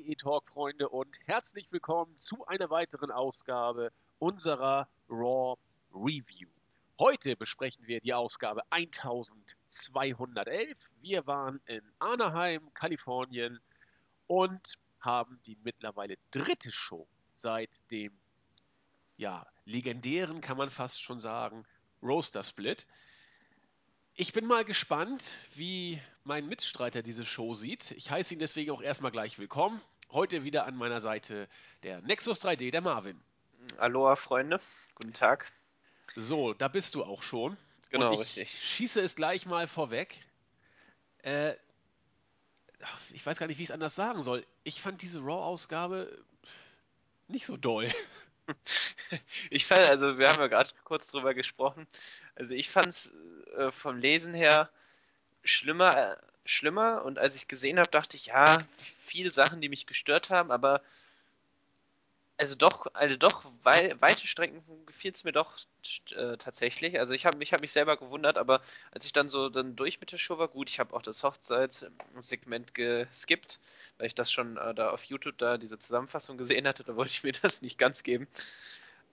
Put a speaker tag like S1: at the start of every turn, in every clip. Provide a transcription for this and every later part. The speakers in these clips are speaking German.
S1: WWE-Talk-Freunde und herzlich willkommen zu einer weiteren Ausgabe unserer Raw Review. Heute besprechen wir die Ausgabe 1211. Wir waren in Anaheim, Kalifornien und haben die mittlerweile dritte Show seit dem ja, legendären, kann man fast schon sagen, Roaster Split. Ich bin mal gespannt, wie mein Mitstreiter diese Show sieht. Ich heiße ihn deswegen auch erstmal gleich willkommen. Heute wieder an meiner Seite der Nexus 3D, der Marvin.
S2: Aloha, Freunde. Guten Tag.
S1: So, da bist du auch schon.
S2: Genau,
S1: ich
S2: richtig.
S1: schieße es gleich mal vorweg. Äh, ich weiß gar nicht, wie ich es anders sagen soll. Ich fand diese Raw-Ausgabe nicht so doll.
S2: Ich fand, also wir haben ja gerade kurz drüber gesprochen. Also ich fand es äh, vom Lesen her schlimmer, äh, schlimmer. Und als ich gesehen habe, dachte ich, ja, viele Sachen, die mich gestört haben, aber also doch, also doch, wei weite Strecken gefiel es mir doch äh, tatsächlich. Also ich habe mich, hab mich selber gewundert, aber als ich dann so dann durch mit der Show war, gut, ich habe auch das Hochzeitssegment geskippt, weil ich das schon äh, da auf YouTube da diese Zusammenfassung gesehen hatte, da wollte ich mir das nicht ganz geben.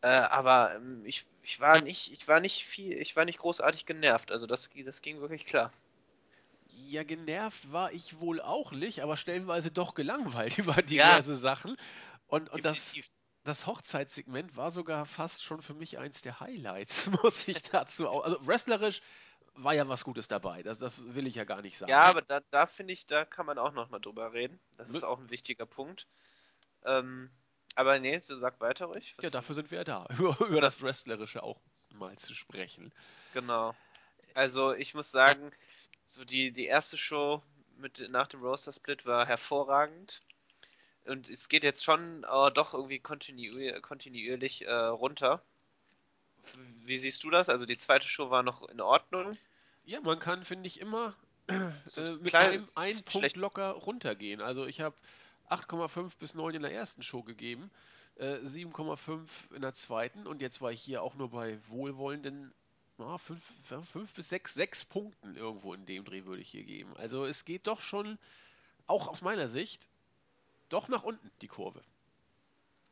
S2: Äh, aber ähm, ich, ich war nicht, ich war nicht viel, ich war nicht großartig genervt. Also das, das ging wirklich klar.
S1: Ja, genervt war ich wohl auch nicht, aber stellenweise doch gelangweilt über diverse Sachen. Und, und das,
S2: definitiv.
S1: das Hochzeitssegment war sogar fast schon für mich eins der Highlights, muss ich dazu auch. Also wrestlerisch war ja was Gutes dabei, das, das will ich ja gar nicht sagen.
S2: Ja, aber da, da finde ich, da kann man auch noch mal drüber reden. Das ist
S1: Ne?
S2: auch ein wichtiger Punkt. Ähm, aber nee, so sag weiter ruhig. Was
S1: Ja, dafür sind wir ja da, über, über das Wrestlerische auch mal zu sprechen.
S2: Genau. Also ich muss sagen, so die, die erste Show mit, nach dem Roster Split war hervorragend. Und es geht jetzt schon äh, doch irgendwie kontinuier kontinuierlich äh, runter. Wie siehst du das? Also die zweite Show war noch in Ordnung.
S1: Ja, man kann, finde ich, immer äh, mit einem, einen Punkt locker runtergehen. Also ich habe 8,5 bis 9 in der ersten Show gegeben, äh, 7,5 in der zweiten und jetzt war ich hier auch nur bei wohlwollenden 5, bis 6, 6 Punkten irgendwo in dem Dreh würde ich hier geben. Also es geht doch schon, auch aus meiner Sicht, doch nach unten die Kurve.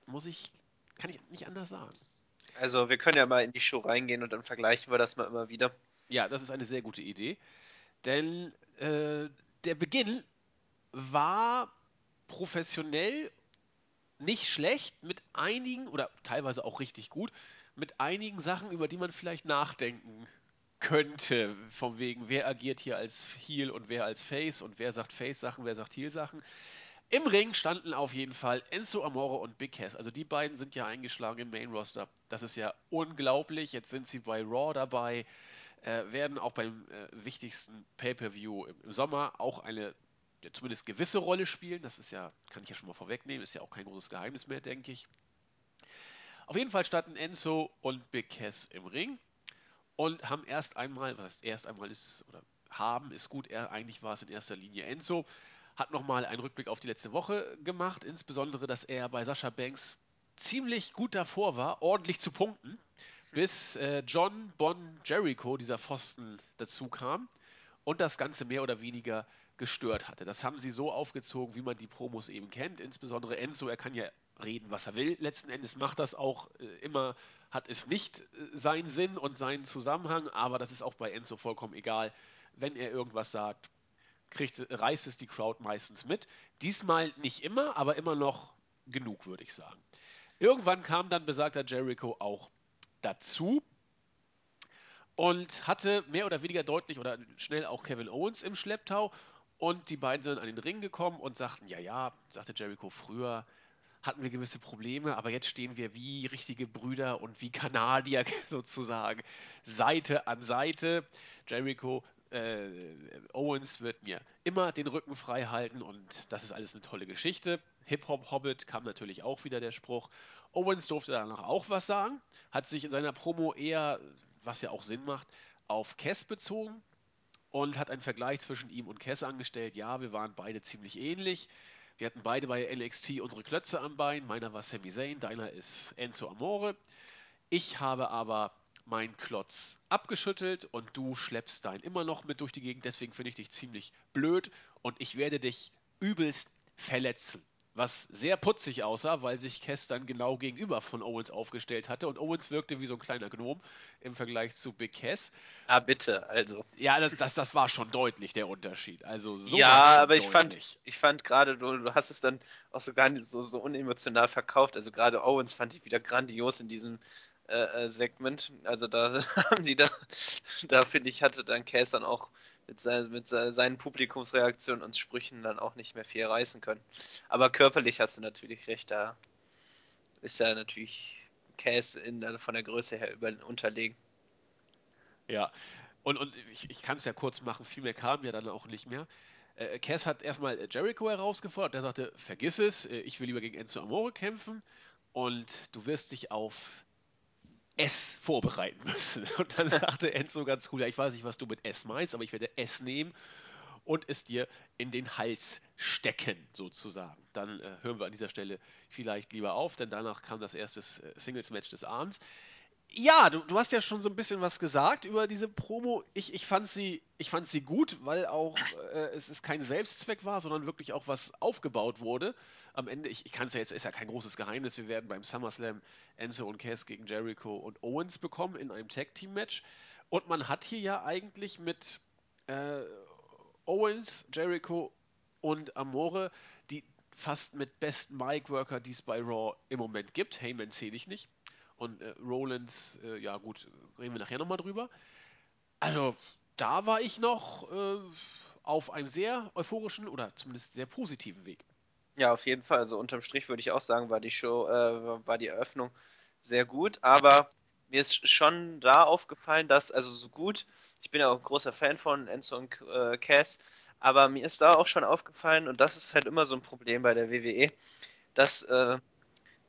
S1: Muss ich, kann ich nicht anders sagen.
S2: Also wir können ja mal in die Show reingehen und dann vergleichen wir das mal immer wieder.
S1: Ja, das ist eine sehr gute Idee. Denn äh, der Beginn war professionell nicht schlecht, mit einigen, oder teilweise auch richtig gut, mit einigen Sachen, über die man vielleicht nachdenken könnte. Von wegen, wer agiert hier als Heel und wer als Face und wer sagt Face-Sachen, wer sagt Heel-Sachen. Im Ring standen auf jeden Fall Enzo Amore und Big Cass. Also die beiden sind ja eingeschlagen im Main Roster. Das ist ja unglaublich. Jetzt sind sie bei Raw dabei, äh, werden auch beim äh, wichtigsten Pay-per-View im, im Sommer auch eine ja, zumindest gewisse Rolle spielen. Das ist ja, kann ich ja schon mal vorwegnehmen, ist ja auch kein großes Geheimnis mehr, denke ich. Auf jeden Fall standen Enzo und Big Cass im Ring und haben erst einmal, was heißt erst einmal ist, oder haben ist gut, er, eigentlich war es in erster Linie Enzo, hat nochmal einen Rückblick auf die letzte Woche gemacht, insbesondere, dass er bei Sascha Banks ziemlich gut davor war, ordentlich zu punkten, bis äh, John Bon Jericho, dieser Pfosten, dazu kam und das Ganze mehr oder weniger gestört hatte. Das haben sie so aufgezogen, wie man die Promos eben kennt. Insbesondere Enzo, er kann ja reden, was er will. Letzten Endes macht das auch äh, immer, hat es nicht äh, seinen Sinn und seinen Zusammenhang, aber das ist auch bei Enzo vollkommen egal. Wenn er irgendwas sagt, kriegt, reißt es die Crowd meistens mit. Diesmal nicht immer, aber immer noch genug, würde ich sagen. Irgendwann kam dann besagter Jericho auch dazu und hatte mehr oder weniger deutlich oder schnell auch Kevin Owens im Schlepptau. Und die beiden sind an den Ring gekommen und sagten, ja, ja, sagte Jericho, früher hatten wir gewisse Probleme, aber jetzt stehen wir wie richtige Brüder und wie Kanadier sozusagen Seite an Seite. Jericho, äh, Owens wird mir immer den Rücken frei halten und das ist alles eine tolle Geschichte. Hip-Hop-Hobbit kam natürlich auch wieder der Spruch. Owens durfte danach auch was sagen, hat sich in seiner Promo eher, was ja auch Sinn macht, auf Cass bezogen und hat einen Vergleich zwischen ihm und Cass angestellt. Ja, wir waren beide ziemlich ähnlich. Wir hatten beide bei NXT unsere Klötze am Bein. Meiner war Sami Zayn, deiner ist Enzo Amore. Ich habe aber meinen Klotz abgeschüttelt und du schleppst deinen immer noch mit durch die Gegend. Deswegen finde ich dich ziemlich blöd und ich werde dich übelst verletzen. Was sehr putzig aussah, weil sich Cass dann genau gegenüber von Owens aufgestellt hatte und Owens wirkte wie so ein kleiner Gnom im Vergleich zu Big Cass.
S2: Ah, bitte, also.
S1: Ja, das, das, das war schon deutlich der Unterschied. Also so
S2: ja, aber ich fand, ich fand gerade, du, du hast es dann auch so gar nicht so, so unemotional verkauft. Also gerade Owens fand ich wieder grandios in diesem äh, äh Segment. Also da haben die da, da finde ich, hatte dann Cass dann auch mit, sein, mit seinen Publikumsreaktionen und Sprüchen dann auch nicht mehr viel reißen können. Aber körperlich hast du natürlich recht, da ist ja natürlich Cass in, von der Größe her über, unterlegen.
S1: Ja, und, und ich, ich kann es ja kurz machen, viel mehr kam ja dann auch nicht mehr. Äh, Cass hat erstmal Jericho herausgefordert, der sagte, vergiss es, äh, ich will lieber gegen Enzo Amore kämpfen und du wirst dich auf S vorbereiten müssen. Und dann sagte Enzo ganz cool, ja, ich weiß nicht, was du mit S meinst, aber ich werde S nehmen und es dir in den Hals stecken, sozusagen. Dann äh, hören wir an dieser Stelle vielleicht lieber auf, denn danach kam das erste Singles-Match des Abends. Ja, du, du, hast ja schon so ein bisschen was gesagt über diese Promo. Ich, ich, fand, sie, ich fand sie gut, weil auch äh, es ist kein Selbstzweck war, sondern wirklich auch was aufgebaut wurde. Am Ende, ich, ich kann es ja jetzt, ist ja kein großes Geheimnis, wir werden beim SummerSlam Enzo und Cass gegen Jericho und Owens bekommen in einem Tag-Team-Match. Und man hat hier ja eigentlich mit äh, Owens, Jericho und Amore die fast mit besten Mic-Worker, die es bei Raw im Moment gibt. Heyman zähle ich nicht. Und äh, Rollins, äh, ja gut, reden wir nachher nochmal drüber. Also, da war ich noch äh, auf einem sehr euphorischen oder zumindest sehr positiven Weg.
S2: Ja, auf jeden Fall. Also unterm Strich würde ich auch sagen, war die Show, äh, war die Eröffnung sehr gut. Aber mir ist schon da aufgefallen, dass, also so gut, ich bin ja auch ein großer Fan von Enzo und äh, Cass, aber mir ist da auch schon aufgefallen, und das ist halt immer so ein Problem bei der WWE, dass äh,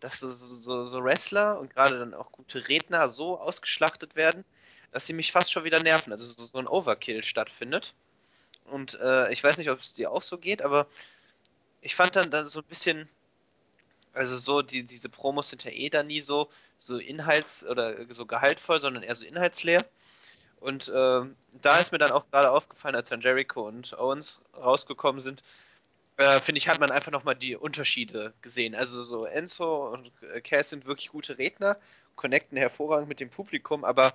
S2: dass so, so, so Wrestler und gerade dann auch gute Redner so ausgeschlachtet werden, dass sie mich fast schon wieder nerven. Also so, so ein Overkill stattfindet. Und äh, ich weiß nicht, ob es dir auch so geht, aber ich fand dann, dann so ein bisschen, also so, die, diese Promos sind ja eh da nie so, so inhalts- oder so gehaltvoll, sondern eher so inhaltsleer. Und äh, da ist mir dann auch gerade aufgefallen, als dann Jericho und Owens rausgekommen sind, äh, finde ich, hat man einfach nochmal die Unterschiede gesehen. Also so Enzo und äh, Cass sind wirklich gute Redner, connecten hervorragend mit dem Publikum, aber,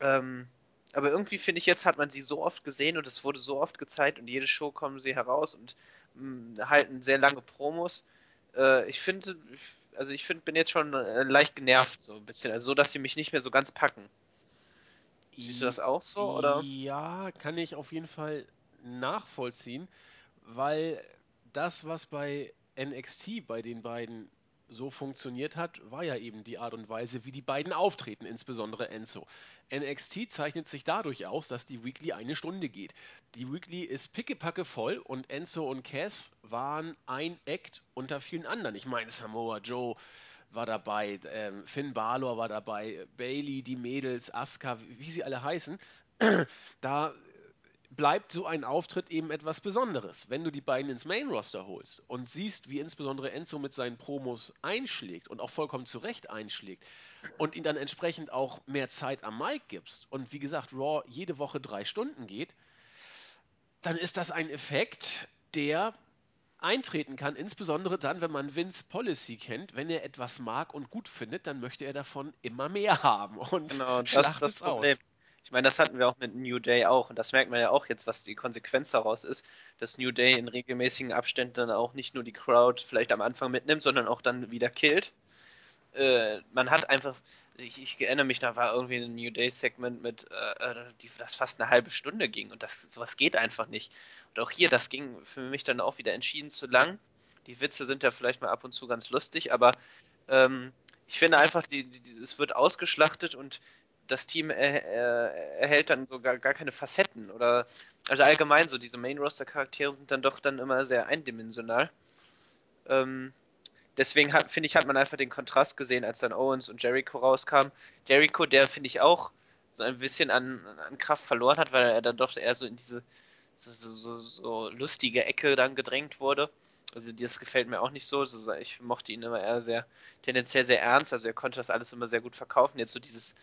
S2: ähm, aber irgendwie finde ich, jetzt hat man sie so oft gesehen und es wurde so oft gezeigt und jede Show kommen sie heraus und mh, mm, halten sehr lange Promos. Äh, ich finde, also ich finde, bin jetzt schon äh, leicht genervt, so ein bisschen, also so, dass sie mich nicht mehr so ganz packen. Siehst du das auch so, oder?
S1: Ja, kann ich auf jeden Fall nachvollziehen weil das, was bei NXT bei den beiden so funktioniert hat, war ja eben die Art und Weise, wie die beiden auftreten, insbesondere Enzo. NXT zeichnet sich dadurch aus, dass die Weekly eine Stunde geht. Die Weekly ist pickepacke voll und Enzo und Cass waren ein Act unter vielen anderen. Ich meine, Samoa Joe war dabei, ähm, Finn Balor war dabei, Bailey, die Mädels, Asuka, wie sie alle heißen. da bleibt so ein Auftritt eben etwas Besonderes. Wenn du die beiden ins Main Roster holst und siehst, wie insbesondere Enzo mit seinen Promos einschlägt und auch vollkommen zu Recht einschlägt und ihn dann entsprechend auch mehr Zeit am Mic gibst und wie gesagt Raw jede Woche drei Stunden geht, dann ist das ein Effekt, der eintreten kann, insbesondere dann, wenn man Vince Policy kennt. Wenn er etwas mag und gut findet, dann möchte er davon immer mehr haben und
S2: genau, das ist das Problem. Aus. Ich meine, das hatten wir auch mit New Day auch. Und das merkt man ja auch jetzt, was die Konsequenz daraus ist, dass New Day in regelmäßigen Abständen dann auch nicht nur die Crowd vielleicht am Anfang mitnimmt, sondern auch dann wieder killt. Äh, man hat einfach, ich, ich, erinnere mich, da war irgendwie ein New Day-Segment mit, äh, äh, die, das fast eine halbe Stunde ging. Und das, sowas geht einfach nicht. Und auch hier, das ging für mich dann auch wieder entschieden zu lang. Die Witze sind ja vielleicht mal ab und zu ganz lustig, aber ähm, ich finde einfach, die, die, es wird ausgeschlachtet und das Team er, er, erhält dann sogar gar keine Facetten oder also allgemein so diese Main Roster Charaktere sind dann doch dann immer sehr eindimensional. Ähm, deswegen finde ich hat man einfach den Kontrast gesehen, als dann Owens und Jericho rauskamen. Jericho, der finde ich auch so ein bisschen an, an Kraft verloren hat, weil er dann doch eher so in diese so, so, so, so lustige Ecke dann gedrängt wurde. Also das gefällt mir auch nicht so. Ich mochte ihn immer eher sehr tendenziell sehr ernst. Also er konnte das alles immer sehr gut verkaufen. Jetzt so dieses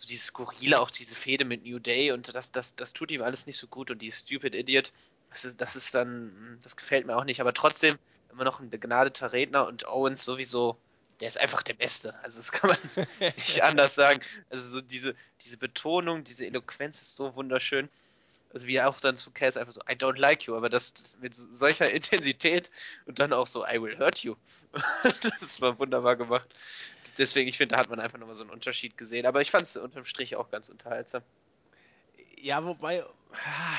S2: so dieses Skurrile, auch diese Fehde mit New Day und das, das, das tut ihm alles nicht so gut und die Stupid Idiot, das ist, das ist dann, das gefällt mir auch nicht, aber trotzdem immer noch ein begnadeter Redner und Owens sowieso, der ist einfach der Beste. Also das kann man nicht anders sagen. Also so diese, diese Betonung, diese Eloquenz ist so wunderschön. Also wie auch dann zu Cass einfach so, I don't like you, aber das, das mit solcher Intensität und dann auch so, I will hurt you. das war wunderbar gemacht. Deswegen, ich finde, da hat man einfach nochmal so einen Unterschied gesehen. Aber ich fand es unterm Strich auch ganz unterhaltsam.
S1: Ja, wobei ah,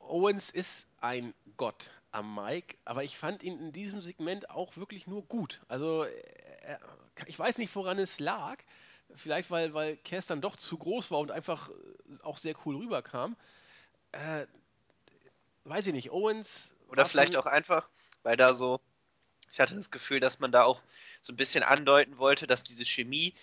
S1: Owens ist ein Gott am Mike, aber ich fand ihn in diesem Segment auch wirklich nur gut. Also äh, ich weiß nicht, woran es lag. Vielleicht, weil, weil Cass dann doch zu groß war und einfach auch sehr cool rüberkam. Äh, weiß ich nicht, Owens.
S2: Oder vielleicht auch einfach, weil da so, ich hatte das Gefühl, dass man da auch so ein bisschen andeuten wollte, dass diese Chemie,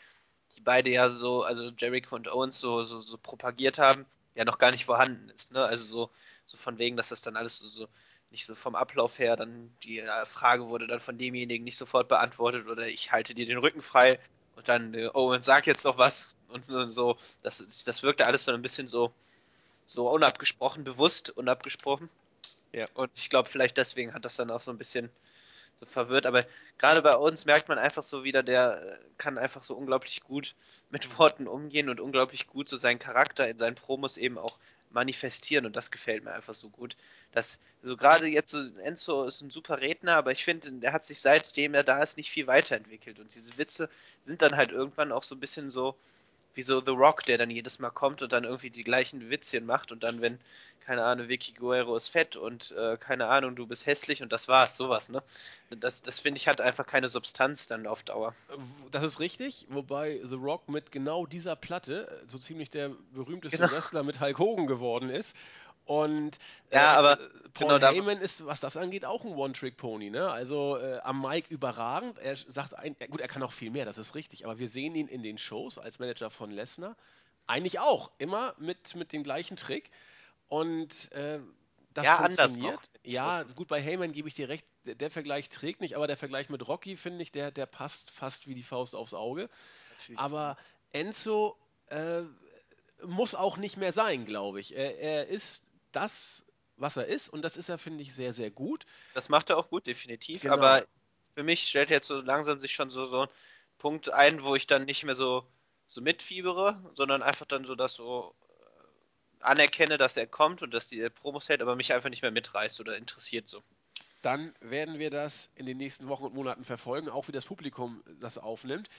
S2: die beide ja so, also Jericho und Owens so, so, so propagiert haben, ja noch gar nicht vorhanden ist. Ne? Also so, so von wegen, dass das dann alles so, so nicht so vom Ablauf her, dann die äh, Frage wurde dann von demjenigen nicht sofort beantwortet oder ich halte dir den Rücken frei und dann äh, Owens sagt jetzt noch was und, und so. Das, das wirkte alles so ein bisschen so, so unabgesprochen, bewusst unabgesprochen. Ja. Und ich glaube, vielleicht deswegen hat das dann auch so ein bisschen so verwirrt. Aber gerade bei uns merkt man einfach so wieder, der äh, kann einfach so unglaublich gut mit Worten umgehen und unglaublich gut so seinen Charakter in seinen Promos eben auch manifestieren und das gefällt mir einfach so gut. Dass so gerade jetzt so Enzo ist ein super Redner, aber ich finde, der hat sich seitdem er da ist nicht viel weiterentwickelt und diese Witze sind dann halt irgendwann auch so ein bisschen so wie so The Rock, der dann jedes Mal kommt und dann irgendwie die gleichen Witzchen macht und dann, wenn, keine Ahnung, Vicky Guerrero ist fett und äh, keine Ahnung, du bist hässlich und das war's, sowas, ne? Das, das finde ich hat einfach keine Substanz dann auf Dauer.
S1: Das ist richtig, wobei The Rock mit genau dieser Platte äh, so ziemlich der berühmteste genau. Wrestler mit Hulk Hogan geworden ist und
S2: ja, äh, aber
S1: Paul genau Heyman ist, was das angeht, auch ein One-Trick-Pony. Ne? Also äh, am Mike überragend. Er sagt, ein, gut, er kann auch viel mehr, das ist richtig. Aber wir sehen ihn in den Shows als Manager von Lesnar eigentlich auch immer mit, mit dem gleichen Trick. Und äh, das
S2: ja,
S1: funktioniert.
S2: Noch,
S1: ja, gut, bei Heyman gebe ich dir recht, der, der, Vergleich trägt nicht, aber der Vergleich mit Rocky, finde ich, der, der passt fast wie die Faust aufs Auge. Natürlich. Aber Enzo äh, muss auch nicht mehr sein, glaube ich. Er, er ist das, was er ist. Und das ist er, finde ich, sehr, sehr gut.
S2: Das macht er auch gut, definitiv. Genau. Aber für mich stellt jetzt so langsam sich schon so, so ein Punkt ein, wo ich dann nicht mehr so, so mitfiebere, sondern einfach dann so das so äh, anerkenne, dass er kommt und dass die Promos hält, aber mich einfach nicht mehr mitreißt oder interessiert so.
S1: Dann werden wir das in den nächsten Wochen und Monaten verfolgen, auch wie das Publikum das aufnimmt.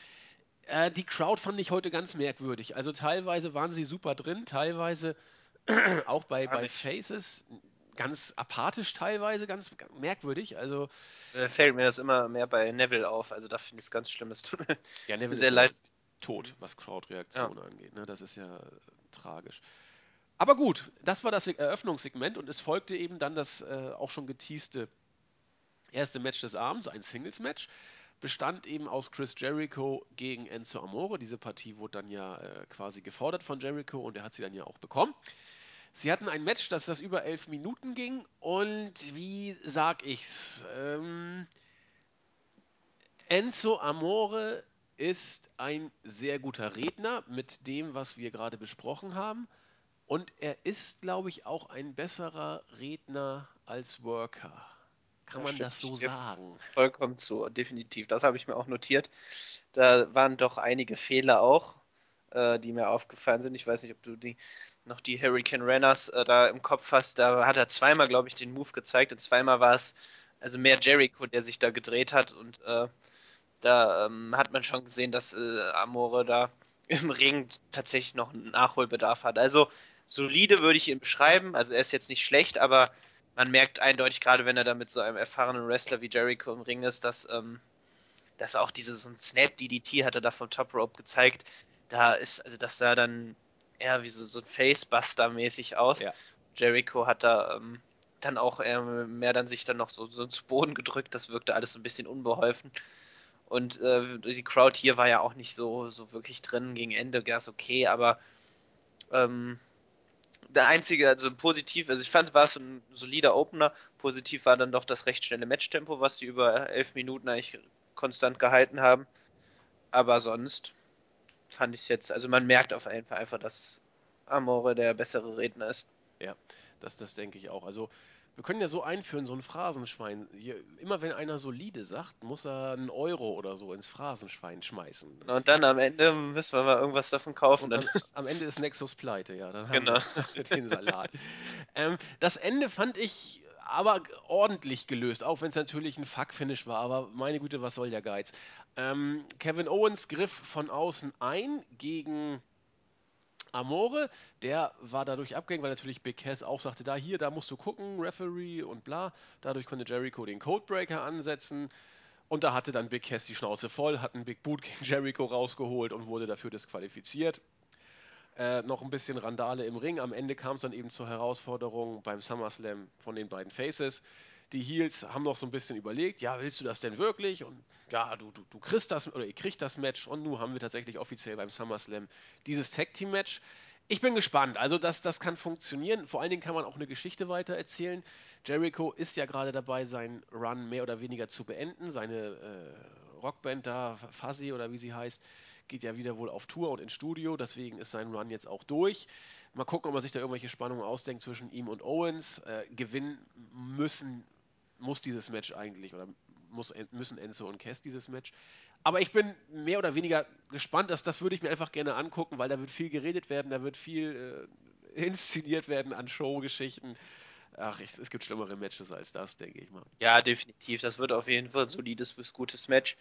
S1: Äh, die Crowd fand ich heute ganz merkwürdig. Also teilweise waren sie super drin, teilweise auch bei, bei Faces ganz apathisch teilweise, ganz merkwürdig. Also
S2: äh, fällt mir das immer mehr bei Neville auf. Also da finde ich es ganz schlimm. Es tut mir
S1: ja, Neville sehr leid. Tot, was Crowd-Reaktion ja. angeht. Ne? Das ist ja äh, tragisch. Aber gut, das war das Eröffnungssegment und es folgte eben dann das äh, auch schon geteaste erste Match des Abends, ein Singles-Match. Bestand eben aus Chris Jericho gegen Enzo Amore. Diese Partie wurde dann ja äh, quasi gefordert von Jericho und er hat sie dann ja auch bekommen. Sie hatten ein Match, das das über elf Minuten ging und wie sag ich's? Ähm, Enzo Amore ist ein sehr guter Redner mit dem, was wir gerade besprochen haben. Und er ist, glaube ich, auch ein besserer Redner als Worker. Kann man das so sagen?
S2: Vollkommen zu, definitiv. Das habe ich mir auch notiert. Da waren doch einige Fehler auch, äh, die mir aufgefallen sind. Ich weiß nicht, ob du die noch die Hurricane Runners äh, da im Kopf hast, da hat er zweimal, glaube ich, den Move gezeigt und zweimal war es also mehr Jericho, der sich da gedreht hat und äh, da ähm, hat man schon gesehen, dass äh, Amore da im Ring tatsächlich noch einen Nachholbedarf hat. Also solide würde ich ihn beschreiben, also er ist jetzt nicht schlecht, aber man merkt eindeutig, gerade wenn er da mit so einem erfahrenen Wrestler wie Jericho im Ring ist, dass, ähm, dass auch dieses so ein Snap DDT hat er da vom Top Rope gezeigt. Da ist, also dass da dann eher wie so, so Facebuster-mäßig aus. Ja. Jericho hat da ähm, dann auch äh, mehr dann sich dann noch so, so zu Boden gedrückt. Das wirkte alles so ein bisschen unbeholfen. Und äh, die Crowd hier war ja auch nicht so, so wirklich drin gegen Ende, ganz okay, aber ähm, der einzige, also positiv, also ich fand, war es ein solider Opener. Positiv war dann doch das recht schnelle Matchtempo, was die über elf Minuten eigentlich konstant gehalten haben. Aber sonst fand ich es jetzt, also man merkt auf jeden Fall einfach, dass Amore der bessere Redner ist.
S1: Ja, das, das denke ich auch. Also Wir können ja so einführen, so ein Phrasenschwein. Hier, immer wenn einer solide sagt, muss er einen Euro oder so ins Phrasenschwein schmeißen. Das
S2: Und dann am Ende müssen wir mal irgendwas davon kaufen. Dann.
S1: am, Ende ist Nexus pleite, ja. Dann
S2: Genau.
S1: den Salat. Ähm, das Ende fand ich aber ordentlich gelöst, auch wenn es natürlich ein Fuck-Finish war. Aber meine Güte, was soll der Geiz? Ähm, Kevin Owens griff von außen ein gegen Amore. Der war dadurch abgehängt, weil natürlich Big Cass auch sagte, da hier, da musst du gucken, Referee und bla. Dadurch konnte Jericho den Codebreaker ansetzen. Und da hatte dann Big Cass die Schnauze voll, hat einen Big Boot gegen Jericho rausgeholt und wurde dafür disqualifiziert. Äh, noch ein bisschen Randale im Ring. Am Ende kam es dann eben zur Herausforderung beim SummerSlam von den beiden Faces. Die Heels haben noch so ein bisschen überlegt, ja, willst du das denn wirklich? Und ja, du, du, du kriegst das oder ihr kriegt das Match. Und nun haben wir tatsächlich offiziell beim SummerSlam dieses Tag Team Match. Ich bin gespannt. Also das, das kann funktionieren. Vor allen Dingen kann man auch eine Geschichte weiter erzählen. Jericho ist ja gerade dabei, seinen Run mehr oder weniger zu beenden. Seine äh, Rockband da, Fuzzy oder wie sie heißt, geht ja wieder wohl auf Tour und ins Studio. Deswegen ist sein Run jetzt auch durch. Mal gucken, ob man sich da irgendwelche Spannungen ausdenkt zwischen ihm und Owens. Äh, gewinnen müssen, muss dieses Match eigentlich oder muss, müssen Enzo und Cass dieses Match. Aber ich bin mehr oder weniger gespannt, dass das würde ich mir einfach gerne angucken, weil da wird viel geredet werden, da wird viel äh, inszeniert werden an Showgeschichten. Ach, ich, es gibt schlimmere Matches als das, denke ich mal.
S2: Ja, definitiv. Das wird auf jeden Fall ein solides bis gutes Match.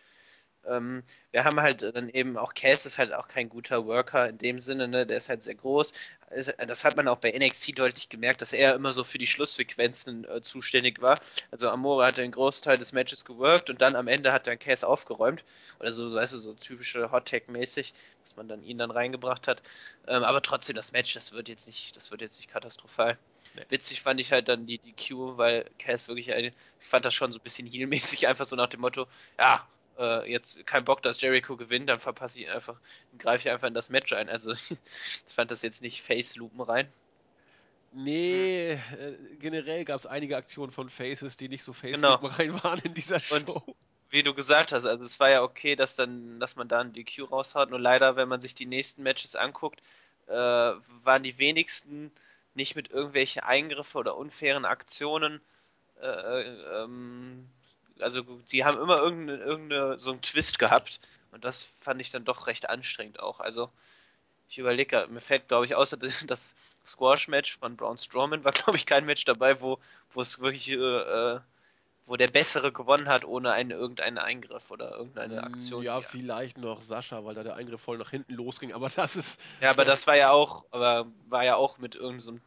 S2: Ähm, wir haben halt dann eben auch Cass ist halt auch kein guter Worker in dem Sinne, ne? Der ist halt sehr groß. Ist- Das hat man auch bei NXT deutlich gemerkt, dass er immer so für die Schlusssequenzen äh, zuständig war. Also Amore hat den Großteil des Matches geworkt und dann am Ende hat dann Cass aufgeräumt. Oder so, weißt du, so typische Hot Tag mäßig, dass man dann ihn dann reingebracht hat. Ähm, aber trotzdem, das Match, das wird jetzt nicht, das wird jetzt nicht katastrophal.
S1: Nee.
S2: Witzig fand ich halt dann die, die Q, weil Cass wirklich eine, ich fand das schon so ein bisschen heel-mäßig, einfach so nach dem Motto, ja, äh, jetzt kein Bock, dass Jericho gewinnt, dann verpasse ich einfach, greife ich einfach in das Match ein. Also ich fand das jetzt nicht Face-Loopen rein.
S1: Nee, äh, generell gab es einige Aktionen von Faces, die nicht so
S2: Genau.
S1: face rein waren in dieser Show.
S2: Und wie du gesagt hast, also es war ja okay, dass dann, dass man da einen DQ raushaut. Nur leider, wenn man sich die nächsten Matches anguckt, äh, waren die wenigsten nicht mit irgendwelchen Eingriffen oder unfairen Aktionen. Äh, ähm, also sie haben immer irgendeine, irgendeine so einen Twist gehabt und das fand ich dann doch recht anstrengend auch. Also ich überlege, mir fällt glaube ich außer das Squash-Match von Braun Strowman war glaube ich kein Match dabei, wo wo es wirklich äh, äh, wo der Bessere gewonnen hat, ohne einen, irgendeinen Eingriff oder irgendeine Aktion.
S1: Mm, Ja,
S2: die-
S1: vielleicht noch Sascha, weil da der Eingriff voll nach hinten losging, aber das ist.
S2: ja, aber das war ja auch, aber war ja auch mit irgendeinem, so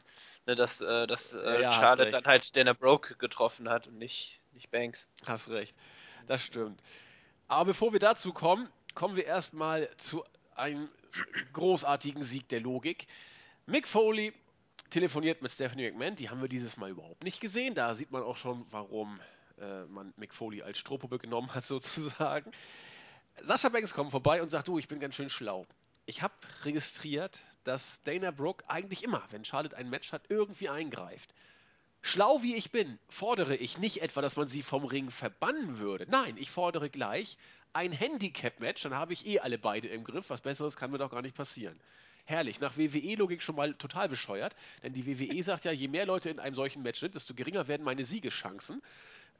S2: ne, dass, äh, dass äh,
S1: Ja,
S2: Charlotte dann halt Dana Broke getroffen hat und nicht, nicht Banks.
S1: Hast recht. Das stimmt. Aber bevor wir dazu kommen, kommen wir erstmal zu einem großartigen Sieg der Logik. Mick Foley telefoniert mit Stephanie McMahon. Die haben wir dieses Mal überhaupt nicht gesehen. Da sieht man auch schon, warum äh, man Mick Foley als Strohpuppe genommen hat, sozusagen. Sascha Banks kommt vorbei und sagt: Du, ich bin ganz schön schlau. Ich habe registriert, dass Dana Brooke eigentlich immer, wenn Charlotte ein Match hat, irgendwie eingreift. Schlau wie ich bin, fordere ich nicht etwa, dass man sie vom Ring verbannen würde. Nein, ich fordere gleich ein Handicap-Match, dann habe ich eh alle beide im Griff. Was Besseres kann mir doch gar nicht passieren. Herrlich, nach WWE-Logik schon mal total bescheuert, denn die WWE sagt ja, je mehr Leute in einem solchen Match sind, desto geringer werden meine Siegeschancen.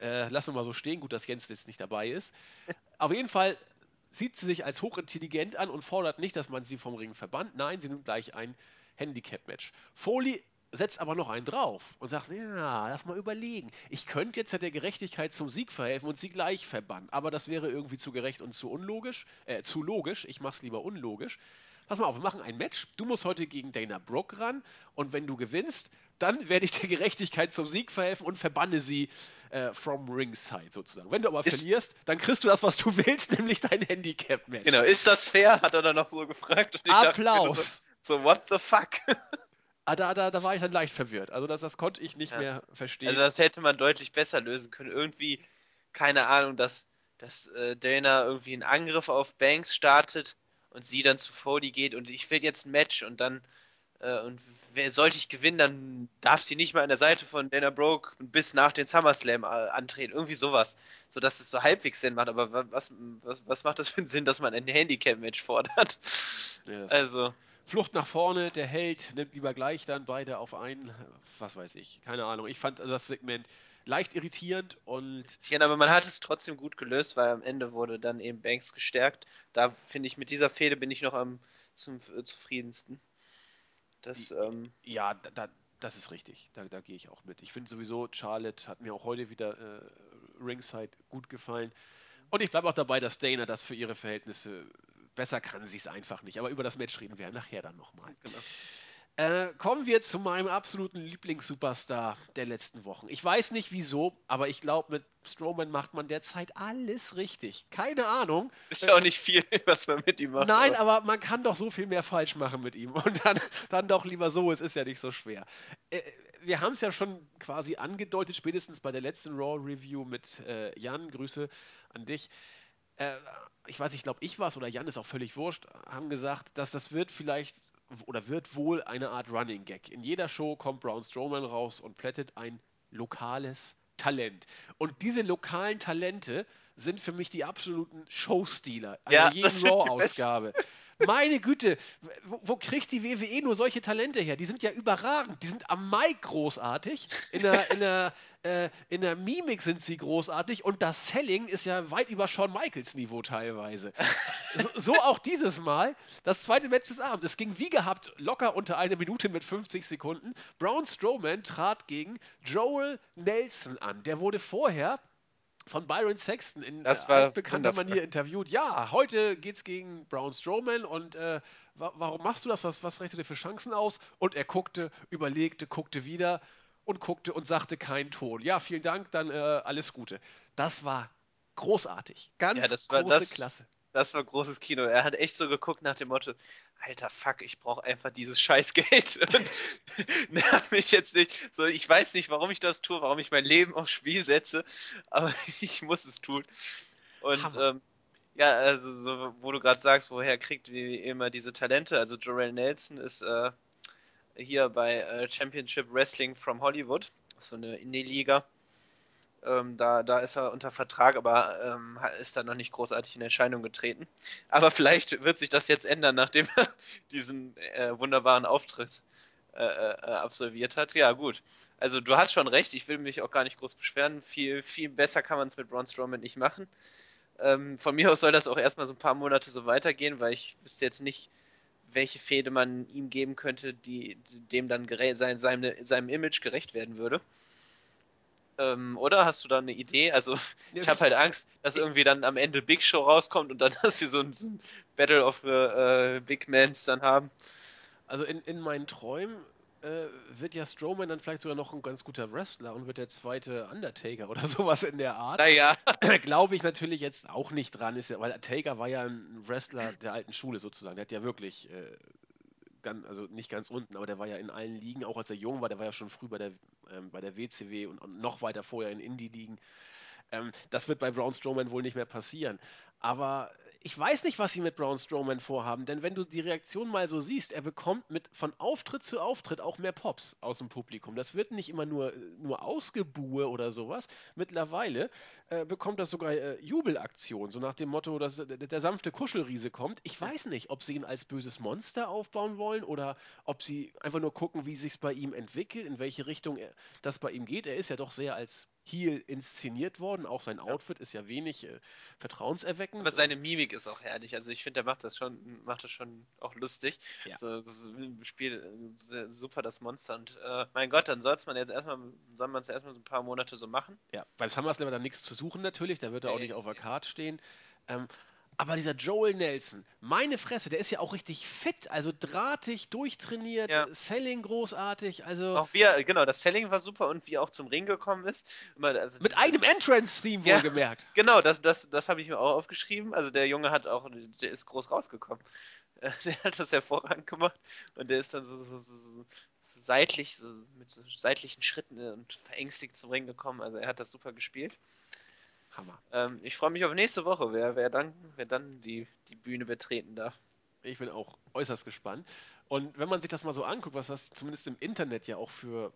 S1: Äh, lassen wir mal so stehen, gut, dass Jens jetzt nicht dabei ist. Auf jeden Fall sieht sie sich als hochintelligent an und fordert nicht, dass man sie vom Ring verbannt. Nein, sie nimmt gleich ein Handicap-Match. Foley setzt aber noch einen drauf und sagt, ja, lass mal überlegen. Ich könnte jetzt der Gerechtigkeit zum Sieg verhelfen und sie gleich verbannen, aber das wäre irgendwie zu gerecht und zu unlogisch, äh, zu logisch. Ich mach's lieber unlogisch. Pass mal auf, wir machen ein Match. Du musst heute gegen Dana Brooke ran und wenn du gewinnst, dann werde ich der Gerechtigkeit zum Sieg verhelfen und verbanne sie äh, from ringside sozusagen. Wenn du aber
S2: Ist-
S1: verlierst, dann kriegst du das, was du willst, nämlich dein Handicap-Match.
S2: Genau, ist das fair? Hat er dann noch so gefragt. Ich dachte
S1: Applaus.
S2: So, so, what the fuck?
S1: Ah, da, da, da war ich dann leicht verwirrt. Also das, das konnte ich nicht
S2: Ja.
S1: mehr verstehen.
S2: Also das hätte man deutlich besser lösen können. Irgendwie, keine Ahnung, dass, dass äh, Dana irgendwie einen Angriff auf Banks startet und sie dann zu Foley geht und ich will jetzt ein Match und dann und wer sollte ich gewinnen, dann darf sie nicht mal an der Seite von Dana Brooke bis nach den SummerSlam äh, antreten. Irgendwie sowas. So dass es so halbwegs Sinn macht. Aber wa- was, was, was macht das für einen Sinn, dass man ein Handicap-Match fordert?
S1: Ja,
S2: Also,
S1: Flucht nach vorne, der Held nimmt lieber gleich dann beide auf einen, was weiß ich, keine Ahnung. Ich fand das Segment leicht irritierend und.
S2: Ja, aber man hat es trotzdem gut gelöst, weil am Ende wurde dann eben Banks gestärkt. Da finde ich, mit dieser Fehde bin ich noch am zum, äh, zufriedensten. Das, ähm,
S1: ja, da, das ist richtig. Da, da gehe ich auch mit. Ich finde sowieso, Charlotte hat mir auch heute wieder äh, Ringside gut gefallen. Und ich bleibe auch dabei, dass Dana das für ihre Verhältnisse besser kann sie es einfach nicht. Aber über das Match reden wir nachher dann nochmal. Genau. Äh, kommen wir zu meinem absoluten Lieblings-Superstar der letzten Wochen. Ich weiß nicht wieso, aber ich glaube, mit Strowman macht man derzeit alles richtig. Keine Ahnung.
S2: Ist ja auch nicht viel, was man mit ihm macht.
S1: Nein, aber, aber man kann doch so viel mehr falsch machen mit ihm. Und dann, dann doch lieber so, es ist ja nicht so schwer. Äh, wir haben es ja schon quasi angedeutet, spätestens bei der letzten Raw-Review mit äh, Jan. Grüße an dich. Äh, ich weiß nicht, ich glaube, ich war es oder Jan ist auch völlig wurscht, haben gesagt, dass das wird vielleicht oder wird wohl eine Art Running Gag. In jeder Show kommt Braun Strowman raus und plättet ein lokales Talent. Und diese lokalen Talente sind für mich die absoluten Showstealer einer ja, jeden Raw-Ausgabe. Meine Güte, wo, wo, kriegt die WWE nur solche Talente her? Die sind ja überragend. Die sind am Mic großartig. In der, in der, äh, in der Mimik sind sie großartig. Und das Selling ist ja weit über Shawn Michaels Niveau teilweise. so, so, auch dieses Mal. Das zweite Match des Abends. Es ging wie gehabt locker unter eine Minute mit 50 Sekunden. Braun Strowman trat gegen Joel Nelson an. Der wurde vorher von Byron Sexton in
S2: das war
S1: bekannter Manier interviewt. Ja, heute geht's gegen Braun Strowman und äh, wa warum machst du das? Was, was rechnest du dir für Chancen aus? Und er guckte, überlegte, guckte wieder und guckte und sagte keinen Ton. Ja, vielen Dank, dann äh, alles Gute. Das war großartig. Ganz ja, das große das, Klasse.
S2: Das war großes Kino. Er hat echt so geguckt nach dem Motto, alter Fuck, ich brauche einfach dieses Scheißgeld und nerv mich jetzt nicht. So, ich weiß nicht, warum ich das tue, warum ich mein Leben aufs Spiel setze, aber ich muss es tun. Und ähm, ja, also so, wo du gerade sagst, woher kriegt wie immer diese Talente? Also Jorel Nelson ist äh, hier bei äh, Championship Wrestling from Hollywood, so eine Indie-Liga. Ähm, da, da ist er unter Vertrag, aber ähm, ist da noch nicht großartig in Erscheinung getreten. Aber vielleicht wird sich das jetzt ändern, nachdem er diesen äh, wunderbaren Auftritt äh, äh, absolviert hat. Ja, gut. Also du hast schon recht, ich will mich auch gar nicht groß beschweren. Viel, viel besser kann man es mit Braun Strowman nicht machen. Ähm, von mir aus soll das auch erstmal so ein paar Monate so weitergehen, weil ich wüsste jetzt nicht, welche Fehde man ihm geben könnte, die, dem dann sein, seine, seinem Image gerecht werden würde. Ähm, oder hast du da eine Idee? Also, ich habe halt Angst, dass irgendwie dann am Ende Big Show rauskommt und dann, dass wir so ein, so ein Battle of the äh, Big Mans dann haben.
S1: Also, in, in meinen Träumen äh, wird ja Strowman dann vielleicht sogar noch ein ganz guter Wrestler und wird der zweite Undertaker oder sowas in der Art.
S2: Naja.
S1: Glaube ich natürlich jetzt auch nicht dran, ist ja, weil Taker war ja ein Wrestler der alten Schule sozusagen. Der hat ja wirklich äh, ganz, also nicht ganz unten, aber der war ja in allen Ligen, auch als er jung war, der war ja schon früh bei der, ähm, bei der WCW und, noch weiter vorher in Indie-Ligen. Ähm, das wird bei Braun Strowman wohl nicht mehr passieren. Aber ich weiß nicht, was sie mit Braun Strowman vorhaben, denn wenn du die Reaktion mal so siehst, er bekommt mit von Auftritt zu Auftritt auch mehr Pops aus dem Publikum. Das wird nicht immer nur, nur Ausgebuhe oder sowas. Mittlerweile äh, bekommt das sogar äh, Jubelaktionen, so nach dem Motto, dass der, der, sanfte Kuschelriese kommt. Ich weiß nicht, ob sie ihn als böses Monster aufbauen wollen oder ob sie einfach nur gucken, wie sich bei ihm entwickelt, in welche Richtung er, das bei ihm geht. Er ist ja doch sehr als Heel inszeniert worden. Auch sein Outfit ist ja wenig äh, vertrauenserweckend.
S2: Aber seine Mimik ist auch herrlich. Also ich finde, der macht das schon, macht das schon auch lustig. Ja. So, das spielt äh, super das Monster. Und äh, mein Gott, dann soll man jetzt erstmal, soll man es erstmal so ein paar Monate so machen.
S1: Ja, beim SummerSlam hat er nichts zu suchen natürlich, da wird er auch nicht auf der Card stehen. Ähm, aber dieser Joel Nelson, meine Fresse, der ist ja auch richtig fit, also drahtig, durchtrainiert, ja. Selling großartig, also.
S2: Auch wie er, genau, das Selling war super und wie er auch zum Ring gekommen ist.
S1: Also Mit einem Entrance-Theme ja, wohlgemerkt.
S2: Genau, das, das, das habe ich mir auch aufgeschrieben. Also der Junge hat auch, der ist groß rausgekommen. Der hat das hervorragend gemacht und der ist dann so, so, so, so seitlich, so mit so seitlichen Schritten und verängstigt zum Ring gekommen. Also er hat das super gespielt. Hammer. Ähm, ich freue mich auf nächste Woche, wer, wer dann, wer dann die, die Bühne betreten darf.
S1: Ich bin auch äußerst gespannt. Und wenn man sich das mal so anguckt, was das zumindest im Internet ja auch für,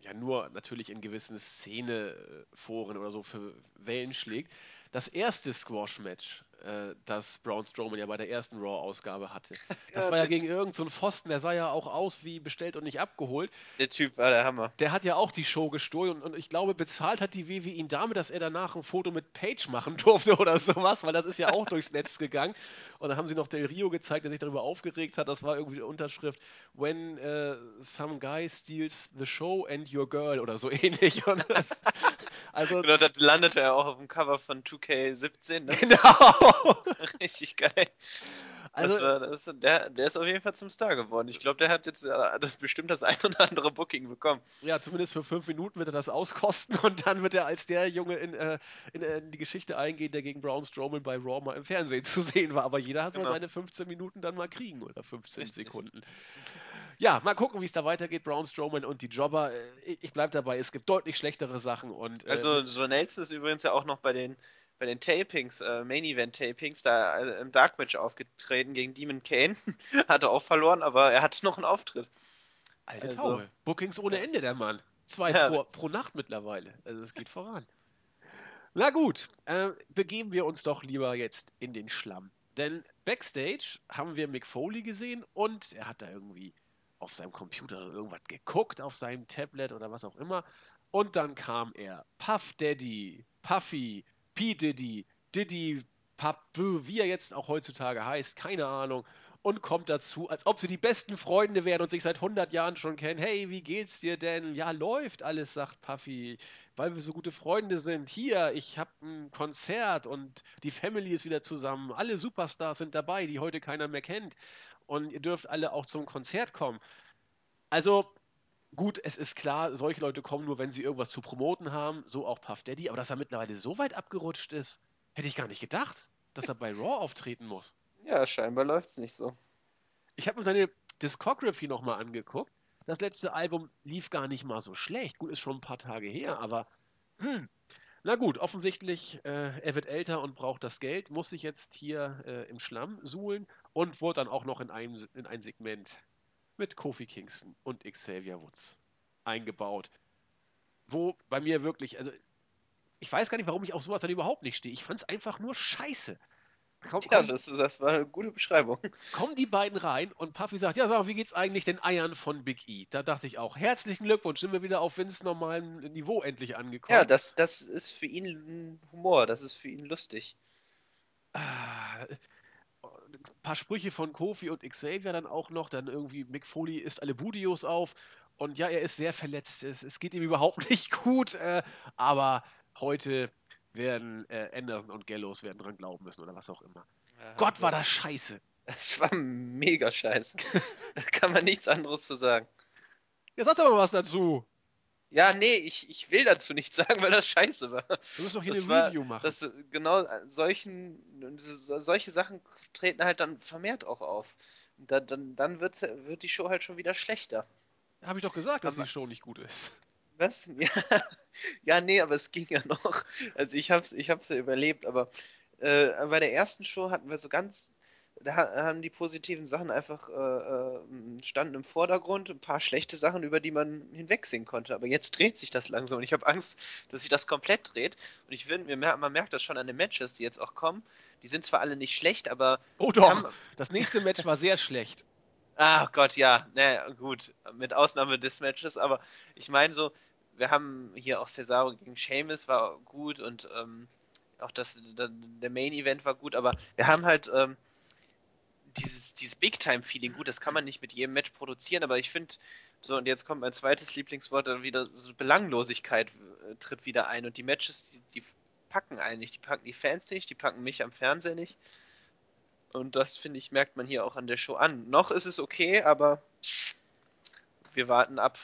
S1: ja nur natürlich in gewissen Szeneforen oder so für Wellen schlägt, das erste Squash-Match äh, das Braun Strowman ja bei der ersten Raw-Ausgabe hatte. Das
S2: Ja,
S1: war ja gegen irgendeinen so einen Pfosten, der sah ja auch aus wie bestellt und nicht abgeholt.
S2: Der Typ war der Hammer.
S1: Der hat ja auch die Show gestohlen und, und ich glaube, bezahlt hat die WWE ihn damit, dass er danach ein Foto mit Paige machen durfte oder sowas, weil das ist ja auch durchs Netz gegangen. Und dann haben sie noch Del Rio gezeigt, der sich darüber aufgeregt hat. Das war irgendwie die Unterschrift: When äh, some guy steals the show and your girl oder so ähnlich. Und das, also,
S2: Genau, da landete er auch auf dem Cover von 2K17. Ne?
S1: genau.
S2: Richtig geil.
S1: Also,
S2: das das, der, der ist auf jeden Fall zum Star geworden. Ich glaube, der hat jetzt äh, das bestimmt das ein oder andere Booking bekommen.
S1: Ja, zumindest für fünf Minuten wird er das auskosten und dann wird er als der Junge in, äh, in, äh, in die Geschichte eingehen, der gegen Braun Strowman bei Raw mal im Fernsehen zu sehen war. Aber jeder soll
S2: Genau.
S1: seine 15 Minuten dann mal kriegen oder 15
S2: Richtig.
S1: Sekunden. Ja, mal gucken, wie es da weitergeht. Braun Strowman und die Jobber. Äh, Ich, ich bleib dabei, es gibt deutlich schlechtere Sachen und äh,
S2: Also, so Nelson ist übrigens ja auch noch bei den, bei den Tapings, äh, Main Event Tapings, da äh, im Dark Match aufgetreten gegen Demon Kane. Hatte auch verloren, aber er hatte noch einen Auftritt.
S1: alte
S2: also-
S1: Taube. Bookings ohne Ende, der Mann. Zwei
S2: Ja,
S1: pro, pro Nacht mittlerweile. Also es geht voran. Na gut, äh, begeben wir uns doch lieber jetzt in den Schlamm. Denn backstage haben wir Mick Foley gesehen und er hat da irgendwie auf seinem Computer irgendwas geguckt, auf seinem Tablet oder was auch immer. Und dann kam er. Puff Daddy, Puffy, P. Diddy, Diddy, Puff, wie er jetzt auch heutzutage heißt, keine Ahnung. Und kommt dazu, als ob sie die besten Freunde wären und sich seit 100 Jahren schon kennen. Hey, wie geht's dir denn? Ja, läuft alles, sagt Puffy, weil wir so gute Freunde sind. Hier, ich habe ein Konzert und die Family ist wieder zusammen. Alle Superstars sind dabei, die heute keiner mehr kennt. Und ihr dürft alle auch zum Konzert kommen. Also, gut, es ist klar, solche Leute kommen nur, wenn sie irgendwas zu promoten haben. So auch Puff Daddy. Aber dass er mittlerweile so weit abgerutscht ist, hätte ich gar nicht gedacht, dass er bei Raw auftreten muss.
S2: Ja, scheinbar läuft's nicht so.
S1: Ich habe mir seine Discography nochmal angeguckt. Das letzte Album lief gar nicht mal so schlecht. Gut, ist schon ein paar Tage her, aber hm. Na gut, offensichtlich, äh, er wird älter und braucht das Geld, muss sich jetzt hier äh, im Schlamm suhlen und wurde dann auch noch in ein, in ein Segment mit Kofi Kingston und Xavier Woods eingebaut. Wo bei mir wirklich, also ich weiß gar nicht, warum ich auf sowas dann überhaupt nicht stehe. Ich fand es einfach nur scheiße. Komm,
S2: Ja,
S1: komm,
S2: das, das war eine gute Beschreibung.
S1: kommen die beiden rein und Puffy sagt, ja, sag mal, wie geht's eigentlich den Eiern von Big E? Da dachte ich auch, herzlichen Glückwunsch, sind wir wieder auf Vince normalem Niveau endlich angekommen.
S2: Ja, das, das ist für ihn Humor, das ist für ihn lustig.
S1: Ah, ein paar Sprüche von Kofi und Xavier dann auch noch, dann irgendwie Mick Foley isst alle Budios auf und ja, er ist sehr verletzt, es, es geht ihm überhaupt nicht gut, äh, aber heute werden äh, Anderson und Gallows werden dran glauben müssen oder was auch immer. Gott, war das scheiße.
S2: Das war mega scheiße. da kann man nichts anderes zu sagen.
S1: Ja, sag doch mal was dazu.
S2: Ja, nee, ich, ich will dazu nichts sagen, weil das scheiße war.
S1: Du musst doch hier
S2: Das
S1: eine
S2: war-
S1: Review machen.
S2: Das, äh, genau, äh, solchen, so- solche Sachen treten halt dann vermehrt auch auf. Da, dann dann wird's, wird die Show halt schon wieder schlechter.
S1: Habe ich doch gesagt, dass
S2: Aber-
S1: die Show nicht gut ist.
S2: Was? Ja, ja, nee, aber es ging ja noch. Also ich hab's, ich hab's ja überlebt, aber äh, bei der ersten Show hatten wir so ganz, da ha- haben die positiven Sachen einfach äh, äh, standen im Vordergrund, ein paar schlechte Sachen, über die man hinwegsehen konnte. Aber jetzt dreht sich das langsam und ich habe Angst, dass sich das komplett dreht. Und ich finde, man merkt das schon an den Matches, die jetzt auch kommen. Die sind zwar alle nicht schlecht, aber
S1: Oh doch,
S2: haben,
S1: das nächste Match war sehr schlecht.
S2: Ach Gott, ja, naja, gut, mit Ausnahme des Matches, aber ich meine so, wir haben hier auch Cesaro gegen Sheamus war gut und ähm, auch das, der, der Main Event war gut, aber wir haben halt ähm, dieses, dieses Big-Time-Feeling, gut, das kann man nicht mit jedem Match produzieren, aber ich finde, so, und jetzt kommt mein zweites Lieblingswort, dann wieder so Belanglosigkeit äh, tritt wieder ein und die Matches, die, die packen einen nicht, die packen die Fans nicht, die packen mich am Fernseher nicht. Und das, finde ich, merkt man hier auch an der Show an. Noch ist es okay, aber wir warten ab.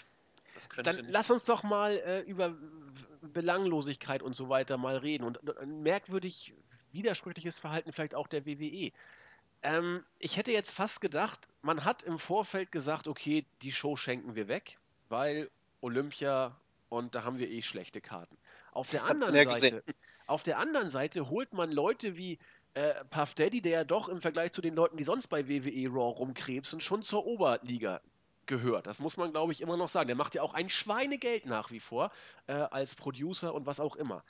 S2: Das könnte
S1: Dann lass uns doch mal äh, über Belanglosigkeit und so weiter mal reden und äh, ein merkwürdig widersprüchliches Verhalten vielleicht auch der WWE. Ähm, ich hätte jetzt fast gedacht, man hat im Vorfeld gesagt, okay, die Show schenken wir weg, weil Olympia und da haben wir eh schlechte Karten. Auf der anderen
S2: ja
S1: Seite, auf der anderen Seite holt man Leute wie äh, Puff Daddy, der ja doch im Vergleich zu den Leuten, die sonst bei WWE Raw rumkrebsen, schon zur Oberliga gehört. Das muss man, glaube ich, immer noch sagen. Der macht ja auch ein Schweinegeld nach wie vor äh, als Producer und was auch immer.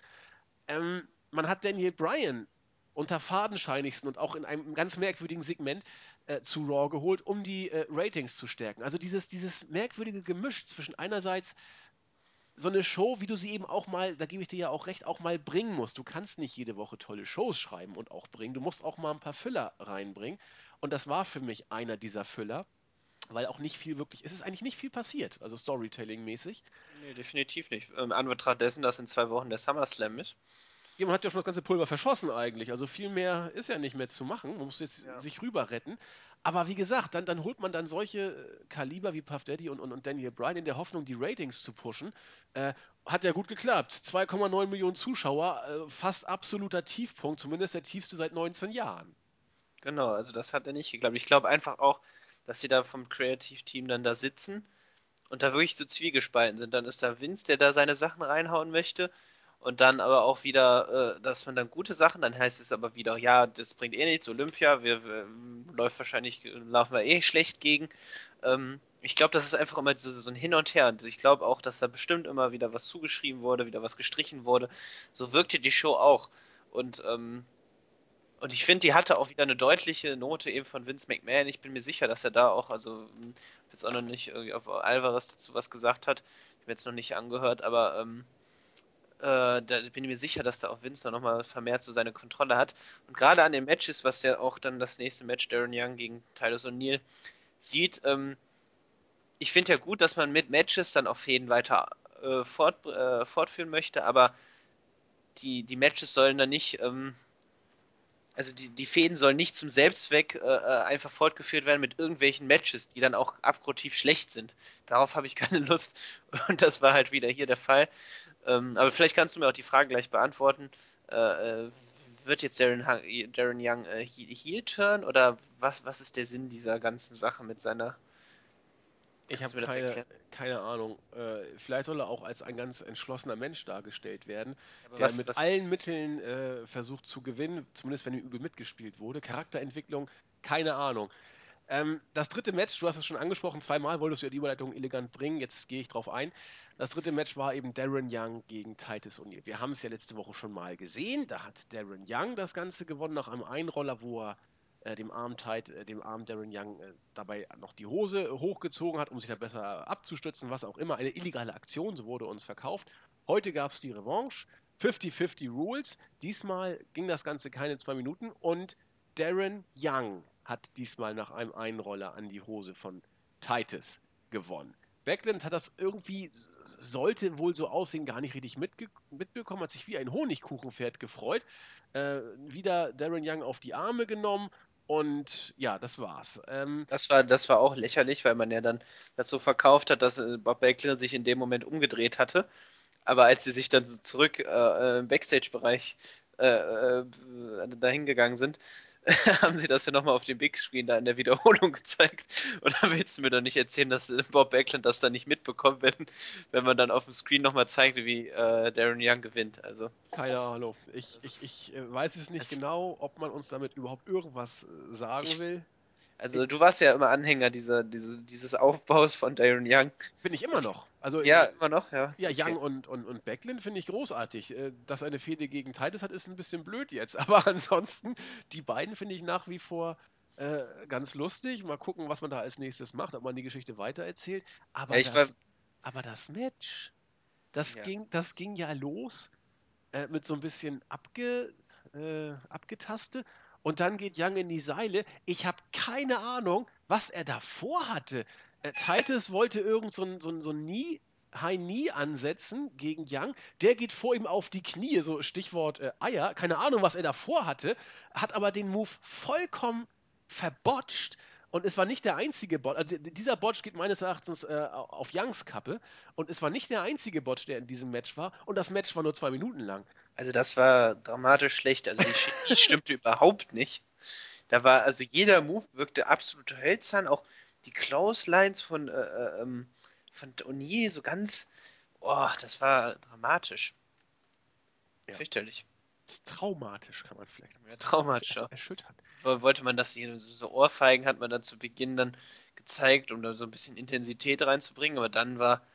S1: Ähm, man hat Daniel Bryan unter fadenscheinigsten und auch in einem ganz merkwürdigen Segment äh, zu Raw geholt, um die äh, Ratings zu stärken. Also dieses, dieses merkwürdige Gemisch zwischen einerseits so eine Show, wie du sie eben auch mal, da gebe ich dir ja auch recht, auch mal bringen musst. Du kannst nicht jede Woche tolle Shows schreiben und auch bringen. Du musst auch mal ein paar Füller reinbringen. Und das war für mich einer dieser Füller, weil auch nicht viel wirklich, es ist eigentlich nicht viel passiert, also Storytelling-mäßig.
S2: Nee, definitiv nicht. Ähm, Anbetracht dessen, dass in zwei Wochen der SummerSlam ist.
S1: Ja, man hat ja schon das ganze Pulver verschossen eigentlich. Also viel mehr ist ja nicht mehr zu machen. Man muss jetzt
S2: Ja.
S1: sich rüber retten. Aber wie gesagt, dann, dann holt man dann solche äh, Kaliber wie Puff Daddy und, und, und Daniel Bryan in der Hoffnung, die Ratings zu pushen. Äh, hat ja gut geklappt. 2,9 Millionen Zuschauer, äh, fast absoluter Tiefpunkt, zumindest der tiefste seit 19 Jahren.
S2: Genau, also das hat er nicht geglaubt. Ich glaube einfach auch, dass sie da vom Creative Team dann da sitzen und da wirklich so zwiegespalten sind. Dann ist da Vince, der da seine Sachen reinhauen möchte. Und dann aber auch wieder, äh, dass man dann gute Sachen, dann heißt es aber wieder, ja, das bringt eh nichts, Olympia, wir, wir läuft wahrscheinlich, laufen wir eh schlecht gegen. Ähm, ich glaube, das ist einfach immer so, so ein Hin und Her. Und ich glaube auch, dass da bestimmt immer wieder was zugeschrieben wurde, wieder was gestrichen wurde. So wirkte die Show auch. Und ähm, und ich finde, die hatte auch wieder eine deutliche Note eben von Vince McMahon. Ich bin mir sicher, dass er da auch, also hm, jetzt auch noch nicht irgendwie auf Alvarez dazu was gesagt hat. Ich habe jetzt noch nicht angehört, aber ähm, äh, da bin ich mir sicher, dass da auch Vince noch mal vermehrt so seine Kontrolle hat. Und gerade an den Matches, was ja auch dann das nächste Match Darren Young gegen Tyler O'Neill sieht, ähm, ich finde ja gut, dass man mit Matches dann auch Fäden weiter äh, fort, äh, fortführen möchte, aber die, die Matches sollen dann nicht ähm, also die, die Fäden sollen nicht zum Selbstzweck äh, äh, einfach fortgeführt werden mit irgendwelchen Matches, die dann auch abgrundtief schlecht sind. Darauf habe ich keine Lust. Und das war halt wieder hier der Fall. Ähm, aber vielleicht kannst du mir auch die Frage gleich beantworten. Äh, äh, wird jetzt Darren, Darren Young äh, Heel-Turn oder was, was ist der Sinn dieser ganzen Sache mit seiner
S1: Ich habe keine, keine Ahnung. Äh, vielleicht soll er auch als ein ganz entschlossener Mensch dargestellt werden,
S2: Aber
S1: der
S2: was,
S1: mit
S2: was,
S1: allen Mitteln äh, versucht zu gewinnen, zumindest wenn ihm übel mitgespielt wurde. Charakterentwicklung, keine Ahnung. Ähm, das dritte Match, du hast es schon angesprochen, zweimal wolltest du ja die Überleitung elegant bringen, jetzt gehe ich drauf ein. Das dritte Match war eben Darren Young gegen Titus O'Neil. Wir haben es ja letzte Woche schon mal gesehen. Da hat Darren Young das Ganze gewonnen nach einem Einroller, wo er äh, dem armen Tit, äh, dem armen Darren Young äh, dabei noch die Hose hochgezogen hat, um sich da besser abzustützen, was auch immer. Eine illegale Aktion, so wurde uns verkauft. Heute gab es die Revanche. 50-50 Rules. Diesmal ging das Ganze keine zwei Minuten und Darren Young hat diesmal nach einem Einroller an die Hose von Titus gewonnen. Backlund hat das irgendwie, sollte wohl so aussehen, gar nicht richtig mitbekommen, hat sich wie ein Honigkuchenpferd gefreut. Äh, wieder Darren Young auf die Arme genommen und ja, das war's. Ähm,
S2: das war, das war auch lächerlich, weil man ja dann das so verkauft hat, dass äh, Bob Backlund sich in dem Moment umgedreht hatte. Aber als sie sich dann so zurück äh, äh, im Backstage-Bereich äh, äh, dahin gegangen sind, haben sie das ja nochmal auf dem Big Screen da in der Wiederholung gezeigt. Und dann willst du mir doch nicht erzählen, dass äh, Bob Backlund das dann nicht mitbekommt, wenn, wenn man dann auf dem Screen nochmal zeigt, wie äh, Darren Young gewinnt. Also,
S1: keine Ahnung. Ich, ich, ich äh, weiß es nicht genau, ob man uns damit überhaupt irgendwas äh, sagen will.
S2: also du warst ja immer Anhänger dieser, diese, dieses Aufbaus von Darren Young.
S1: Bin ich immer noch. Also
S2: ja, immer noch, ja,
S1: Ja, Young
S2: okay.
S1: und, und, und Backlund finde ich großartig. Äh, Dass er eine Fehde gegen Titus hat, ist ein bisschen blöd jetzt. Aber ansonsten, die beiden finde ich nach wie vor äh, ganz lustig. Mal gucken, was man da als nächstes macht, ob man die Geschichte weitererzählt.
S2: Ja,
S1: Aber
S2: war,
S1: das, aber das Match, das
S2: ja.
S1: ging, das ging ja los äh, mit so ein bisschen abge, äh, abgetaste. Und dann geht Young in die Seile. Ich habe keine Ahnung, was er davor hatte. Äh, Titus wollte irgend so ein, so ein, so ein Knee, High Knee ansetzen gegen Young. Der geht vor ihm auf die Knie, so Stichwort äh, Eier. Keine Ahnung, was er davor hatte. Hat aber den Move vollkommen verbotcht. Und es war nicht der einzige Bot. Also dieser Botch geht meines Erachtens äh, auf Youngs Kappe. Und es war nicht der einzige Botch, der in diesem Match war. Und das Match war nur zwei Minuten lang.
S2: Also das war dramatisch schlecht. Also Chemie stimmte überhaupt nicht. Da war, also jeder Move wirkte absolut hölzern. Auch die Clotheslines von, äh, äh, ähm, von O'Neill so ganz, oh, das war dramatisch.
S1: Ja.
S2: Fürchterlich.
S1: Traumatisch, kann man vielleicht sagen.
S2: traumatisch. Ja.
S1: erschütternd.
S2: Wo- Wollte man das hier, so Ohrfeigen hat man dann zu Beginn dann gezeigt, um da so ein bisschen Intensität reinzubringen, aber dann war,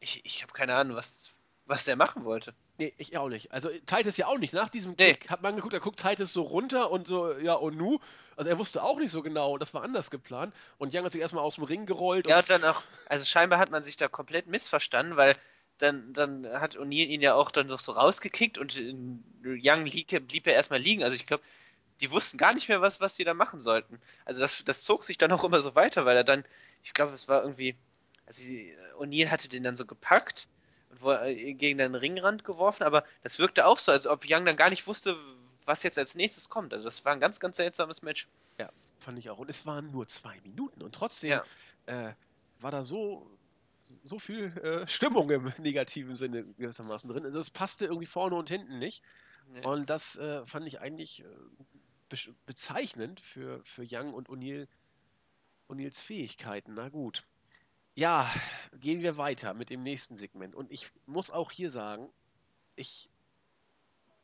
S2: ich, ich habe keine Ahnung, was, was der machen wollte.
S1: Nee, ich auch nicht. Also Titus ja auch nicht. Nach diesem
S2: Nee.
S1: Kick hat man geguckt, da guckt Titus so runter und so, ja, und nu. Also er wusste auch nicht so genau, das war anders geplant. Und Young hat sich erstmal aus dem Ring gerollt.
S2: Ja,
S1: und
S2: und dann auch, also scheinbar hat man sich da komplett missverstanden, weil dann, dann hat O'Neill ihn ja auch dann noch so rausgekickt und äh, Young blieb, blieb ja erstmal liegen. Also ich glaube, die wussten gar nicht mehr, was, was sie da machen sollten. Also das, das zog sich dann auch immer so weiter, weil er dann, ich glaube, es war irgendwie, also O'Neill hatte den dann so gepackt und äh, gegen den Ringrand geworfen, aber das wirkte auch so, als ob Young dann gar nicht wusste, was jetzt als nächstes kommt. Also das war ein ganz, ganz seltsames Match.
S1: Ja, fand ich auch. Und es waren nur zwei Minuten. Und trotzdem
S2: Ja.
S1: äh, war da so, so viel äh, Stimmung im negativen Sinne gewissermaßen drin. Also es passte irgendwie vorne und hinten nicht.
S2: Nee.
S1: Und das äh, fand ich eigentlich äh, be bezeichnend für, für Young und O'Neill, O'Neills Fähigkeiten. Na gut. Ja, gehen wir weiter mit dem nächsten Segment. Und ich muss auch hier sagen, ich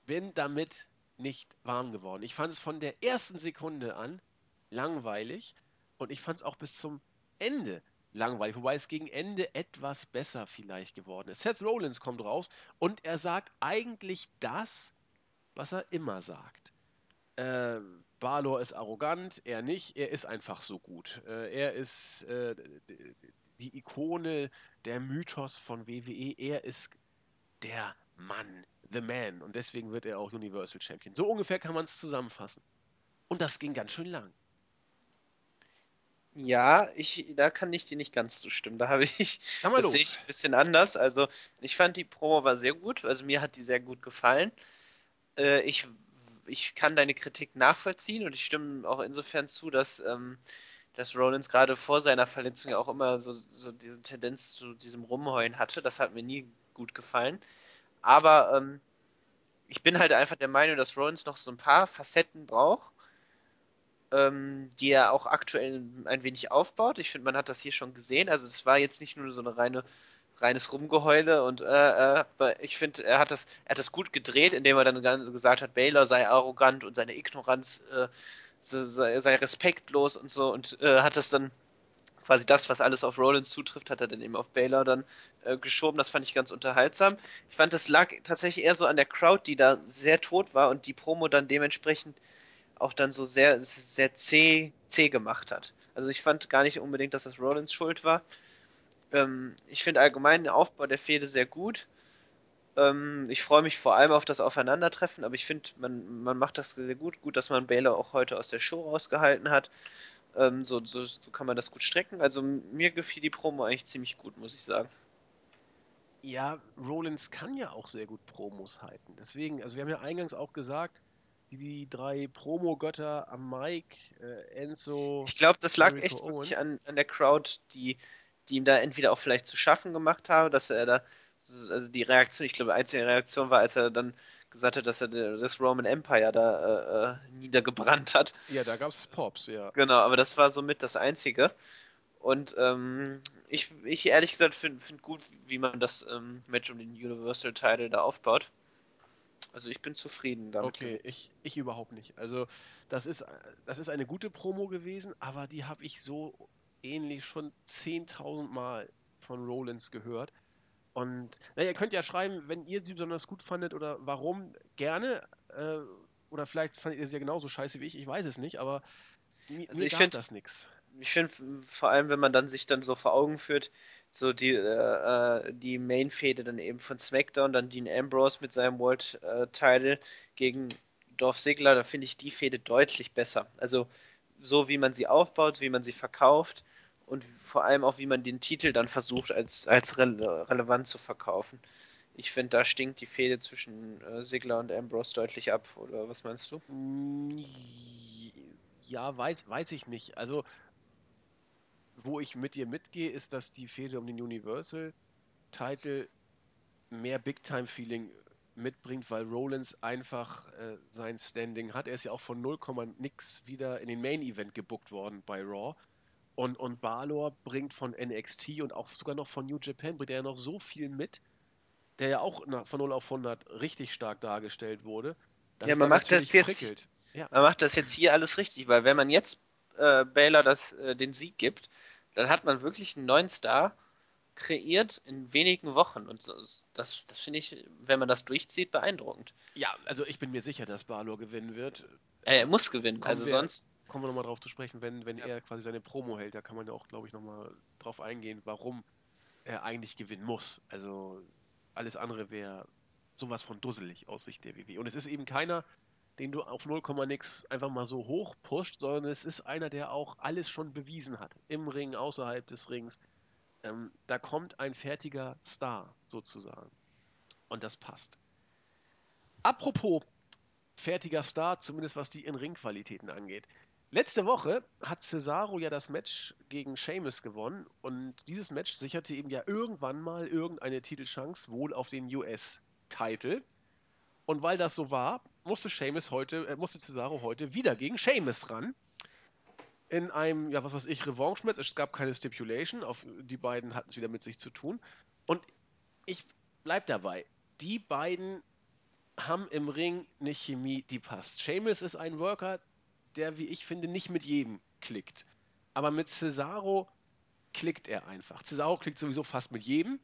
S1: bin damit nicht warm geworden. Ich fand es von der ersten Sekunde an langweilig und ich fand es auch bis zum Ende langweilig, wobei es gegen Ende etwas besser vielleicht geworden ist. Seth Rollins kommt raus und er sagt eigentlich das, was er immer sagt. Äh, Balor ist arrogant, er nicht, er ist einfach so gut. Äh, er ist äh, die Ikone, der Mythos von WWE, er ist der Mann, the man und deswegen wird er auch Universal Champion. So ungefähr kann man es zusammenfassen. Und das ging ganz schön lang.
S2: Ja, ich, da kann ich dir nicht ganz zustimmen. Da habe ich, das sehe ich ein bisschen anders. Also, ich fand die Promo war sehr gut. Also, mir hat die sehr gut gefallen. Äh, ich, ich kann deine Kritik nachvollziehen und ich stimme auch insofern zu, dass, ähm, dass Rollins gerade vor seiner Verletzung ja auch immer so, so diese Tendenz zu diesem Rumheulen hatte. Das hat mir nie gut gefallen. Aber ähm, ich bin halt einfach der Meinung, dass Rollins noch so ein paar Facetten braucht ähm, die er auch aktuell ein wenig aufbaut. Ich finde, man hat das hier schon gesehen. Also es war jetzt nicht nur so eine reine reines Rumgeheule und äh, äh, ich finde, er hat das, er hat das gut gedreht, indem er dann gesagt hat, Baylor sei arrogant und seine Ignoranz äh, sei, sei respektlos und so und äh, hat das dann quasi das, was alles auf Rollins zutrifft, hat er dann eben auf Baylor dann äh, geschoben. Das fand ich ganz unterhaltsam. Ich fand, das lag tatsächlich eher so an der Crowd, die da sehr tot war und die Promo dann dementsprechend auch dann so sehr, sehr zäh, zäh gemacht hat. Also ich fand gar nicht unbedingt, dass das Rollins Schuld war. Ähm, ich finde allgemein den Aufbau der Fehde sehr gut. Ähm, ich freue mich vor allem auf das Aufeinandertreffen, aber ich finde, man, man macht das sehr gut. Gut, dass man Baylor auch heute aus der Show rausgehalten hat. Ähm, so, so, so kann man das gut strecken. Also mir gefiel die Promo eigentlich ziemlich gut, muss ich sagen.
S1: Ja, Rollins kann ja auch sehr gut Promos halten. Deswegen, also wir haben ja eingangs auch gesagt, die drei Promo-Götter am Mic, äh, Enzo,
S2: Ich glaube, das lag
S1: Jericho
S2: echt an, an der Crowd, die, die ihm da entweder auch vielleicht zu schaffen gemacht habe, dass er da, also die Reaktion, ich glaube, die einzige Reaktion war, als er dann gesagt hat, dass er das Roman Empire da äh, äh, niedergebrannt hat.
S1: Ja, da gab es Pops, ja.
S2: Genau, aber das war somit das Einzige. Und ähm, ich, ich ehrlich gesagt finde find gut, wie man das ähm, Match um den Universal Title da aufbaut. Also ich bin zufrieden damit.
S1: Okay, ich, ich überhaupt nicht. Also das ist, das ist eine gute Promo gewesen, aber die habe ich so ähnlich schon 10.000 Mal von Rollins gehört. Und naja, ihr könnt ja schreiben, wenn ihr sie besonders gut fandet oder warum, gerne. Äh, oder vielleicht fandet ihr sie ja genauso scheiße wie ich, ich weiß es nicht, aber mi
S2: Also
S1: mir
S2: ich
S1: gab
S2: finde,
S1: das nichts.
S2: ich finde vor allem, wenn man dann sich dann so vor Augen führt, so die, äh, äh, die Main-Fehde dann eben von SmackDown, dann Dean Ambrose mit seinem World äh, Title gegen Dolph Ziggler, da finde ich die Fehde deutlich besser. Also so wie man sie aufbaut, wie man sie verkauft und vor allem auch wie man den Titel dann versucht als, als rele relevant zu verkaufen. Ich finde, da stinkt die Fehde zwischen äh, Ziggler und Ambrose deutlich ab, oder was meinst du?
S1: Mm, Ja, weiß, weiß ich nicht. Also, wo ich mit dir mitgehe, ist, dass die Fehde um den Universal-Title mehr Big-Time-Feeling mitbringt, weil Rollins einfach äh, sein Standing hat. Er ist ja auch von 0, nix wieder in den Main-Event gebuckt worden bei Raw. Und, und Balor bringt von NXT und auch sogar noch von New Japan, bringt er ja noch so viel mit, der ja auch von 0 auf 100 richtig stark dargestellt wurde, dass
S2: Ja, man macht das jetzt.
S1: Ja,
S2: man macht das jetzt hier alles richtig, weil wenn man jetzt äh, Baylor das, äh, den Sieg gibt, dann hat man wirklich einen neuen Star kreiert in wenigen Wochen. Und das, das finde ich, wenn man das durchzieht, beeindruckend.
S1: Ja, also ich bin mir sicher, dass Balor gewinnen wird.
S2: Äh, er muss gewinnen,
S1: Kommen
S2: also
S1: wir-
S2: sonst.
S1: Kommen wir nochmal drauf zu sprechen, wenn, wenn
S2: Ja.
S1: er quasi seine Promo hält. Da kann man ja auch, glaube ich, nochmal drauf eingehen, warum er eigentlich gewinnen muss. Also alles andere wäre sowas von dusselig aus Sicht der WWE. Und es ist eben keiner, den du auf 0, nix einfach mal so hoch pusht, sondern es ist einer, der auch alles schon bewiesen hat. Im Ring, außerhalb des Rings. Ähm, da kommt ein fertiger Star sozusagen. Und das passt. Apropos fertiger Star, zumindest was die In-Ring-Qualitäten angeht. Letzte Woche hat Cesaro ja das Match gegen Sheamus gewonnen und dieses Match sicherte ihm ja irgendwann mal irgendeine Titelchance, wohl auf den US-Titel. Und weil das so war, musste Sheamus heute, äh, musste Cesaro heute wieder gegen Sheamus ran. In einem, ja, was weiß ich, Revanche-Match. Es gab keine Stipulation. Auf, die beiden hatten es wieder mit sich zu tun. Und ich bleib dabei. Die beiden haben im Ring eine Chemie, die passt. Sheamus ist ein Worker, der, wie ich finde, nicht mit jedem klickt. Aber mit Cesaro klickt er einfach. Cesaro klickt sowieso fast mit jedem.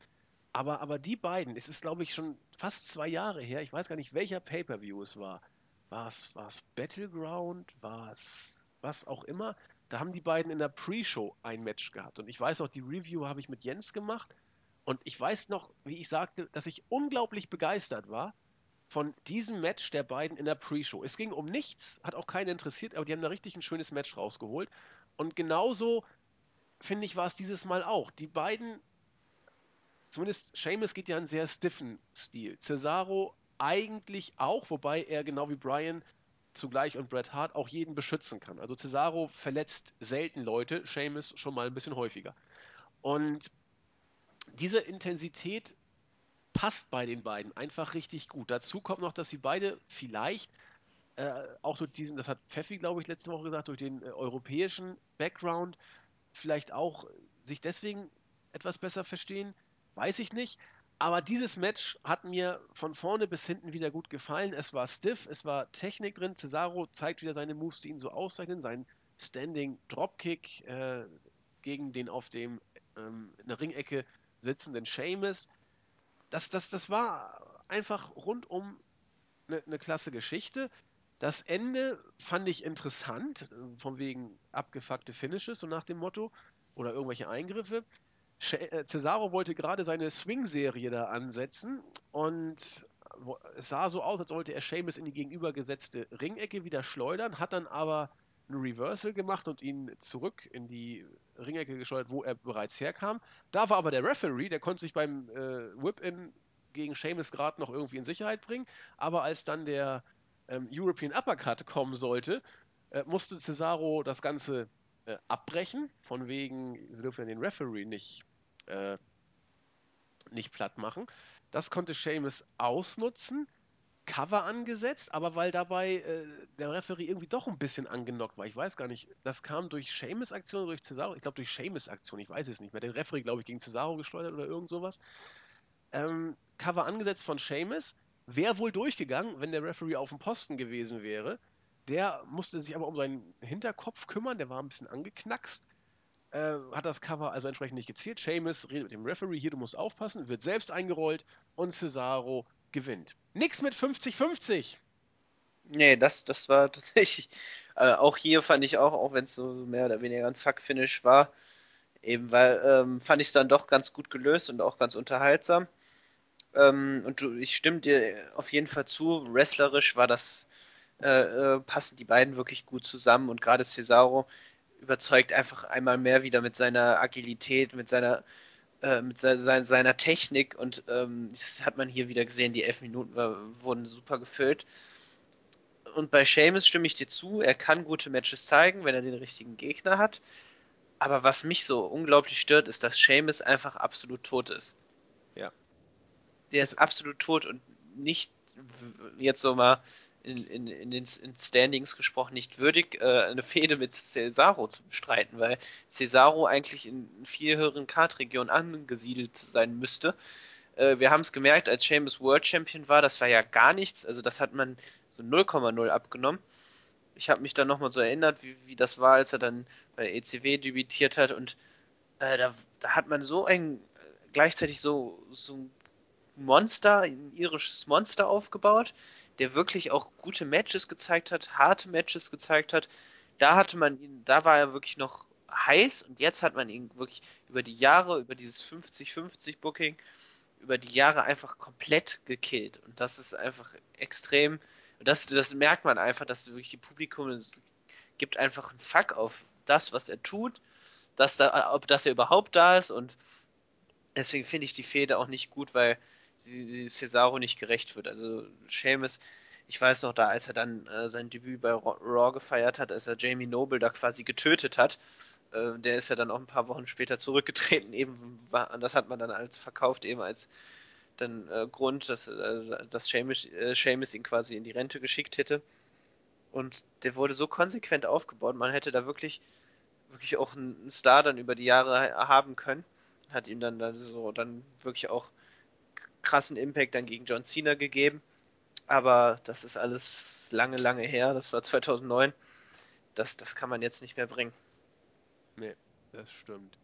S1: Aber, aber die beiden, es ist, glaube ich, schon fast zwei Jahre her. Ich weiß gar nicht, welcher Pay-Per-View es war. War es, war es Battleground? War es was auch immer? Da haben die beiden in der Pre-Show ein Match gehabt. Und ich weiß auch, die Review habe ich mit Jens gemacht. Und ich weiß noch, wie ich sagte, dass ich unglaublich begeistert war von diesem Match der beiden in der Pre-Show. Es ging um nichts, hat auch keinen interessiert, aber die haben da richtig ein schönes Match rausgeholt. Und genauso, finde ich, war es dieses Mal auch. Die beiden, zumindest Seamus geht ja einen sehr stiffen Stil. Cesaro eigentlich auch, wobei er genau wie Brian zugleich und Bret Hart auch jeden beschützen kann. Also Cesaro verletzt selten Leute, Seamus schon mal ein bisschen häufiger. Und diese Intensität passt bei den beiden einfach richtig gut. Dazu kommt noch, dass sie beide vielleicht äh, auch durch diesen, das hat Pfeffi, glaube ich, letzte Woche gesagt, durch den äh, europäischen Background vielleicht auch sich deswegen etwas besser verstehen. Weiß ich nicht. Aber dieses Match hat mir von vorne bis hinten wieder gut gefallen. Es war stiff, es war Technik drin. Cesaro zeigt wieder seine Moves, die ihn so auszeichnen. Sein Standing Dropkick äh, gegen den auf dem ähm, in der Ringecke sitzenden Sheamus. Das, das, das war einfach rundum eine, eine klasse Geschichte. Das Ende fand ich interessant, von wegen abgefuckte Finishes, so nach dem Motto, oder irgendwelche Eingriffe. Äh, Cesaro wollte gerade seine Swing-Serie da ansetzen und es sah so aus, als wollte er Sheamus in die gegenübergesetzte Ringecke wieder schleudern, hat dann aber ein Reversal gemacht und ihn zurück in die Ringecke geschleudert, wo er bereits herkam. Da war aber der Referee, der konnte sich beim äh, Whip-In gegen Sheamus gerade noch irgendwie in Sicherheit bringen, aber als dann der ähm, European Uppercut kommen sollte, äh, musste Cesaro das Ganze äh, abbrechen, von wegen, wir dürfen den Referee nicht, äh, nicht platt machen. Das konnte Sheamus ausnutzen, Cover angesetzt, aber weil dabei äh, der Referee irgendwie doch ein bisschen angenockt war, ich weiß gar nicht, das kam durch Sheamus Aktion oder durch Cesaro, ich glaube durch Sheamus Aktion, ich weiß es nicht mehr. Der Referee, glaube ich, gegen Cesaro geschleudert oder irgend sowas. Ähm, Cover angesetzt von Sheamus, wäre wohl durchgegangen, wenn der Referee auf dem Posten gewesen wäre. Der musste sich aber um seinen Hinterkopf kümmern, der war ein bisschen angeknackst. Äh, hat das Cover also entsprechend nicht gezielt. Seamus redet mit dem Referee, hier, du musst aufpassen, wird selbst eingerollt und Cesaro gewinnt. Nix mit 50-50.
S2: Nee, das, das war tatsächlich. Äh, auch hier fand ich auch, auch wenn es so mehr oder weniger ein Fuck-Finish war, eben weil ähm, fand ich es dann doch ganz gut gelöst und auch ganz unterhaltsam. Ähm, und du, ich stimme dir auf jeden Fall zu, wrestlerisch war das, äh, äh, passen die beiden wirklich gut zusammen und gerade Cesaro überzeugt einfach einmal mehr wieder mit seiner Agilität, mit seiner, äh, mit se se seiner Technik und ähm, das hat man hier wieder gesehen, die elf Minuten war, wurden super gefüllt. Und bei Sheamus stimme ich dir zu, er kann gute Matches zeigen, wenn er den richtigen Gegner hat. Aber was mich so unglaublich stört, ist, dass Sheamus einfach absolut tot ist.
S1: Ja.
S2: Der ist absolut tot und nicht jetzt so mal in, in, in den in Standings gesprochen nicht würdig, äh, eine Fehde mit Cesaro zu bestreiten, weil Cesaro eigentlich in viel höheren Kartregionen angesiedelt sein müsste. Äh, wir haben es gemerkt, als Sheamus World Champion war, das war ja gar nichts, also das hat man so 0,0 abgenommen. Ich habe mich dann nochmal so erinnert, wie, wie das war, als er dann bei ECW debütiert hat und äh, da, da hat man so ein gleichzeitig so, so ein Monster, ein irisches Monster aufgebaut, der wirklich auch gute Matches gezeigt hat, harte Matches gezeigt hat. Da hatte man ihn, da war er wirklich noch heiß und jetzt hat man ihn wirklich über die Jahre, über dieses 50-50 Booking, über die Jahre einfach komplett gekillt. Und das ist einfach extrem, das, das merkt man einfach, dass wirklich die Publikum gibt einfach einen Fuck auf das, was er tut, dass, da, ob, dass er überhaupt da ist und deswegen finde ich die Fehde auch nicht gut, weil sie Cesaro nicht gerecht wird. Also Seamus, ich weiß noch da, als er dann äh, sein Debüt bei Raw gefeiert hat, als er Jamie Noble da quasi getötet hat, äh, der ist ja dann auch ein paar Wochen später zurückgetreten, eben war, das hat man dann als verkauft, eben als dann äh, Grund, dass, äh, dass Seamus, äh, Seamus ihn quasi in die Rente geschickt hätte. Und der wurde so konsequent aufgebaut, man hätte da wirklich, wirklich auch einen Star dann über die Jahre haben können. Hat ihm dann, dann so dann wirklich auch krassen Impact dann gegen John Cena gegeben. Aber das ist alles lange, lange her. Das war 2009. Das, das kann man jetzt nicht mehr bringen.
S1: Nee, das stimmt.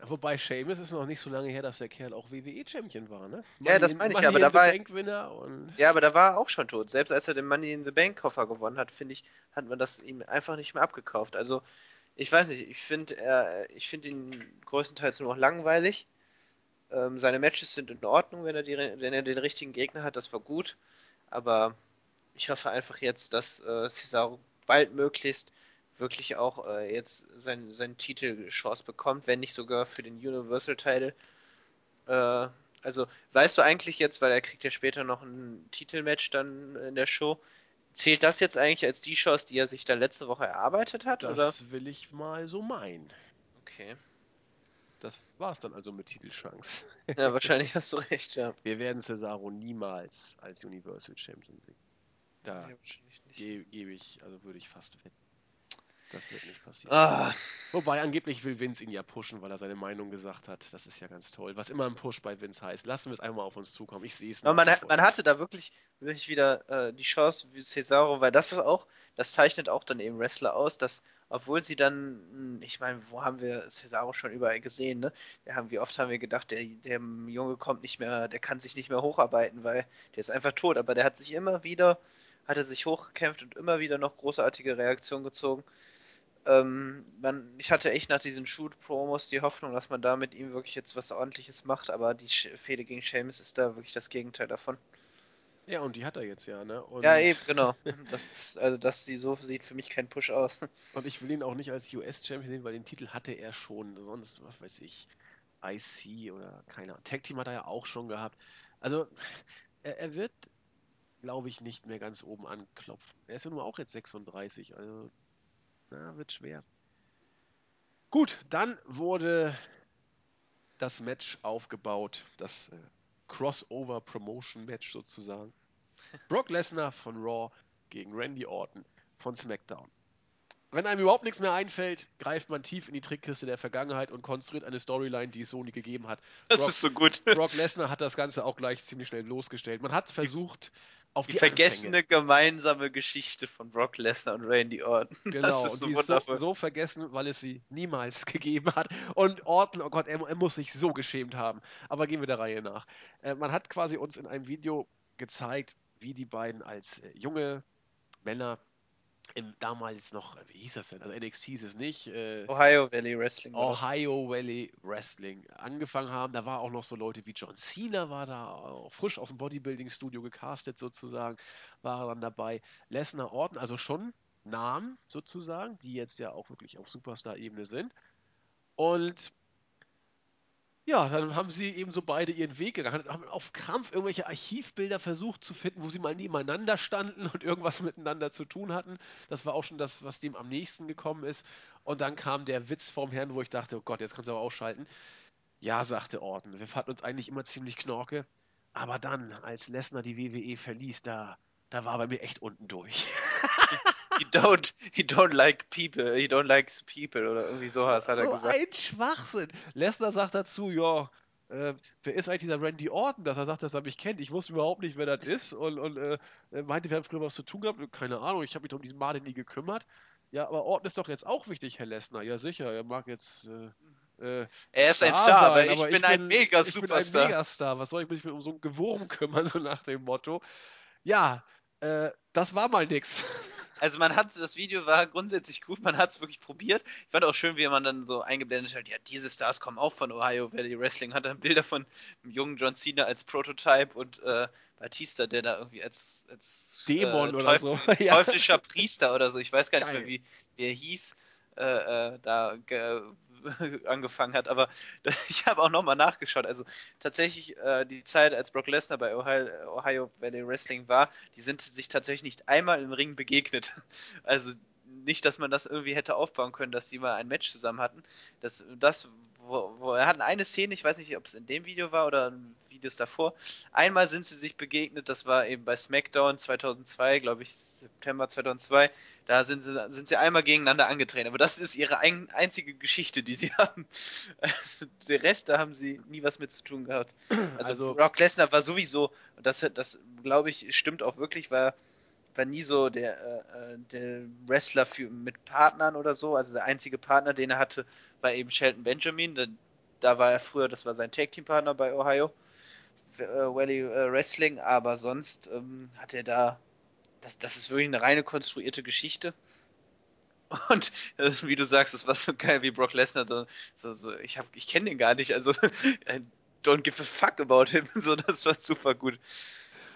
S1: Wobei Seamus ist noch nicht so lange her, dass der Kerl auch WWE-Champion war, ne?
S2: Money ja, das meine ich, Money aber da war Ja, aber da war er auch schon tot. Selbst als er den Money in the Bank Koffer gewonnen hat, finde ich, hat man das ihm einfach nicht mehr abgekauft. Also, ich weiß nicht, ich finde ich finde ihn größtenteils nur noch langweilig. Ähm, seine Matches sind in Ordnung, wenn er, die, wenn er den richtigen Gegner hat, das war gut. Aber ich hoffe einfach jetzt, dass äh, Cesaro baldmöglichst wirklich auch äh, jetzt seinen sein Titelchance bekommt, wenn nicht sogar für den Universal-Title. Äh, also, weißt du eigentlich jetzt, weil er kriegt ja später noch ein Titelmatch dann in der Show, zählt das jetzt eigentlich als die Chance, die er sich da letzte Woche erarbeitet hat?
S1: Das
S2: oder?
S1: will ich mal so meinen.
S2: Okay.
S1: Das war's dann also mit Titelchance.
S2: Ja, wahrscheinlich hast du recht, ja.
S1: Wir werden Cesaro niemals als Universal Champion sehen. Da
S2: ja,
S1: ge gebe ich, also würde ich fast wetten. Das wird nicht passieren.
S2: Ah.
S1: Wobei angeblich will Vince ihn ja pushen, weil er seine Meinung gesagt hat. Das ist ja ganz toll. Was immer ein Push bei Vince heißt. Lassen wir es einmal auf uns zukommen. Ich sehe es
S2: nicht. Man, man, hatte da wirklich, wirklich wieder äh, die Chance wie Cesaro, weil das ist auch, das zeichnet auch dann eben Wrestler aus, dass obwohl sie dann, hm, ich meine, wo haben wir Cesaro schon überall gesehen, ne? Wir haben, wie oft haben wir gedacht, der, der Junge kommt nicht mehr, der kann sich nicht mehr hocharbeiten, weil der ist einfach tot, aber der hat sich immer wieder, hat er sich hochgekämpft und immer wieder noch großartige Reaktionen gezogen. Ähm, man, ich hatte echt nach diesen Shoot-Promos die Hoffnung, dass man da mit ihm wirklich jetzt was ordentliches macht, aber die Fehde gegen Seamus ist da wirklich das Gegenteil davon.
S1: Ja, und die hat er jetzt ja, ne? Und
S2: ja, eben, genau. Das ist, also das so sieht für mich kein Push aus.
S1: Und ich will ihn auch nicht als US-Champion sehen, weil den Titel hatte er schon. Sonst, was weiß ich, IC oder keine Ahnung. Tag Team hat er ja auch schon gehabt. Also, er, er wird, glaube ich, nicht mehr ganz oben anklopfen. Er ist ja nur auch jetzt 36, also, na, wird schwer. Gut, dann wurde das Match aufgebaut, das äh, Crossover Promotion Match sozusagen. Brock Lesnar von Raw gegen Randy Orton von SmackDown. Wenn einem überhaupt nichts mehr einfällt, greift man tief in die Trickkiste der Vergangenheit und konstruiert eine Storyline, die es so nie gegeben hat.
S2: Das Brock, ist so gut.
S1: Brock Lesnar hat das Ganze auch gleich ziemlich schnell losgestellt. Man hat versucht, auf
S2: die, die vergessene Anfänge. gemeinsame Geschichte von Brock Lesnar und Randy Orton.
S1: Genau, das ist so und die ist so, so, vergessen, weil es sie niemals gegeben hat. Und Orton, oh Gott, er, er, muss sich so geschämt haben. Aber gehen wir der Reihe nach. Äh, man hat quasi uns in einem Video gezeigt, wie die beiden als äh, junge Männer im damals noch, wie hieß das denn? Also NXT hieß es nicht. Äh,
S2: Ohio Valley Wrestling.
S1: Ohio Valley Wrestling angefangen haben. Da war auch noch so Leute wie John Cena war da, auch frisch aus dem Bodybuilding-Studio gecastet sozusagen, war er dann dabei. Lesnar Orton, also schon Namen sozusagen, die jetzt ja auch wirklich auf Superstar-Ebene sind. Und ja, dann haben sie eben so beide ihren Weg gegangen, haben auf Krampf irgendwelche Archivbilder versucht zu finden, wo sie mal nebeneinander standen und irgendwas miteinander zu tun hatten. Das war auch schon das, was dem am nächsten gekommen ist. Und dann kam der Witz vom Herrn, wo ich dachte, oh Gott, jetzt kannst du aber ausschalten. Ja, sagte Orton, wir fanden uns eigentlich immer ziemlich knorke. Aber dann, als Lesnar die WWE verließ, da, da war bei mir echt unten durch.
S2: he don't, he don't like people, he don't like people oder irgendwie sowas hat so er gesagt.
S1: ein Schwachsinn. Lesnar sagt dazu, ja, äh, wer ist eigentlich dieser Randy Orton, dass er sagt, dass er mich kennt? Ich wusste überhaupt nicht, wer das ist und, und äh, meinte, wir haben früher was zu tun gehabt. Keine Ahnung, ich habe mich um diesen Martin nie gekümmert. Ja, aber Orton ist doch jetzt auch wichtig, Herr Lesnar. Ja, sicher, er mag jetzt äh, äh,
S2: Er ist ein
S1: Star
S2: Star, aber
S1: sein,
S2: ich bin ein mega
S1: Ich bin ein
S2: Superstar.
S1: Megastar. Was soll ich mich um so ein Gewurm kümmern, so nach dem Motto? Ja, äh, das war mal nix.
S2: Also man hat, das Video war grundsätzlich gut, man hat es wirklich probiert. Ich fand auch schön, wie man dann so eingeblendet hat, ja, diese Stars kommen auch von Ohio Valley Wrestling, hat dann Bilder von dem jungen John Cena als Prototype und äh, Batista, der da irgendwie als, als
S1: Dämon
S2: äh,
S1: oder so.
S2: Teufel, teuflischer Priester oder so, ich weiß gar nicht
S1: Geil.
S2: mehr, wie, wie er hieß, äh, äh, da ge angefangen hat. Aber ich habe auch nochmal nachgeschaut. Also tatsächlich äh, die Zeit, als Brock Lesnar bei Ohio, Ohio Valley Wrestling war, die sind sich tatsächlich nicht einmal im Ring begegnet. Also nicht, dass man das irgendwie hätte aufbauen können, dass die mal ein Match zusammen hatten. Das, das wo, wo hatten eine Szene, ich weiß nicht, ob es in dem Video war oder in Videos davor. Einmal sind sie sich begegnet, das war eben bei SmackDown 2002, glaube ich, September 2002. Da sind sie, sind sie einmal gegeneinander angetreten. Aber das ist ihre ein, einzige Geschichte, die sie haben. Also, der Rest, da haben sie nie was mit zu tun gehabt. Also,
S1: Also-
S2: Brock Lesnar war sowieso, und das, das glaube ich, stimmt auch wirklich, war, war nie so der, äh, äh, der Wrestler für, mit Partnern oder so. Also der einzige Partner, den er hatte, war eben Shelton Benjamin. Da, da war er früher, das war sein Tag-Team-Partner bei Ohio äh, Valley äh, Wrestling, aber sonst ähm, hat er da das, das ist wirklich eine reine konstruierte Geschichte. Und das, ist, wie du sagst, das war so geil wie Brock Lesnar. So, so, ich hab, ich kenne den gar nicht, also don't give a fuck about him. So, das war super gut.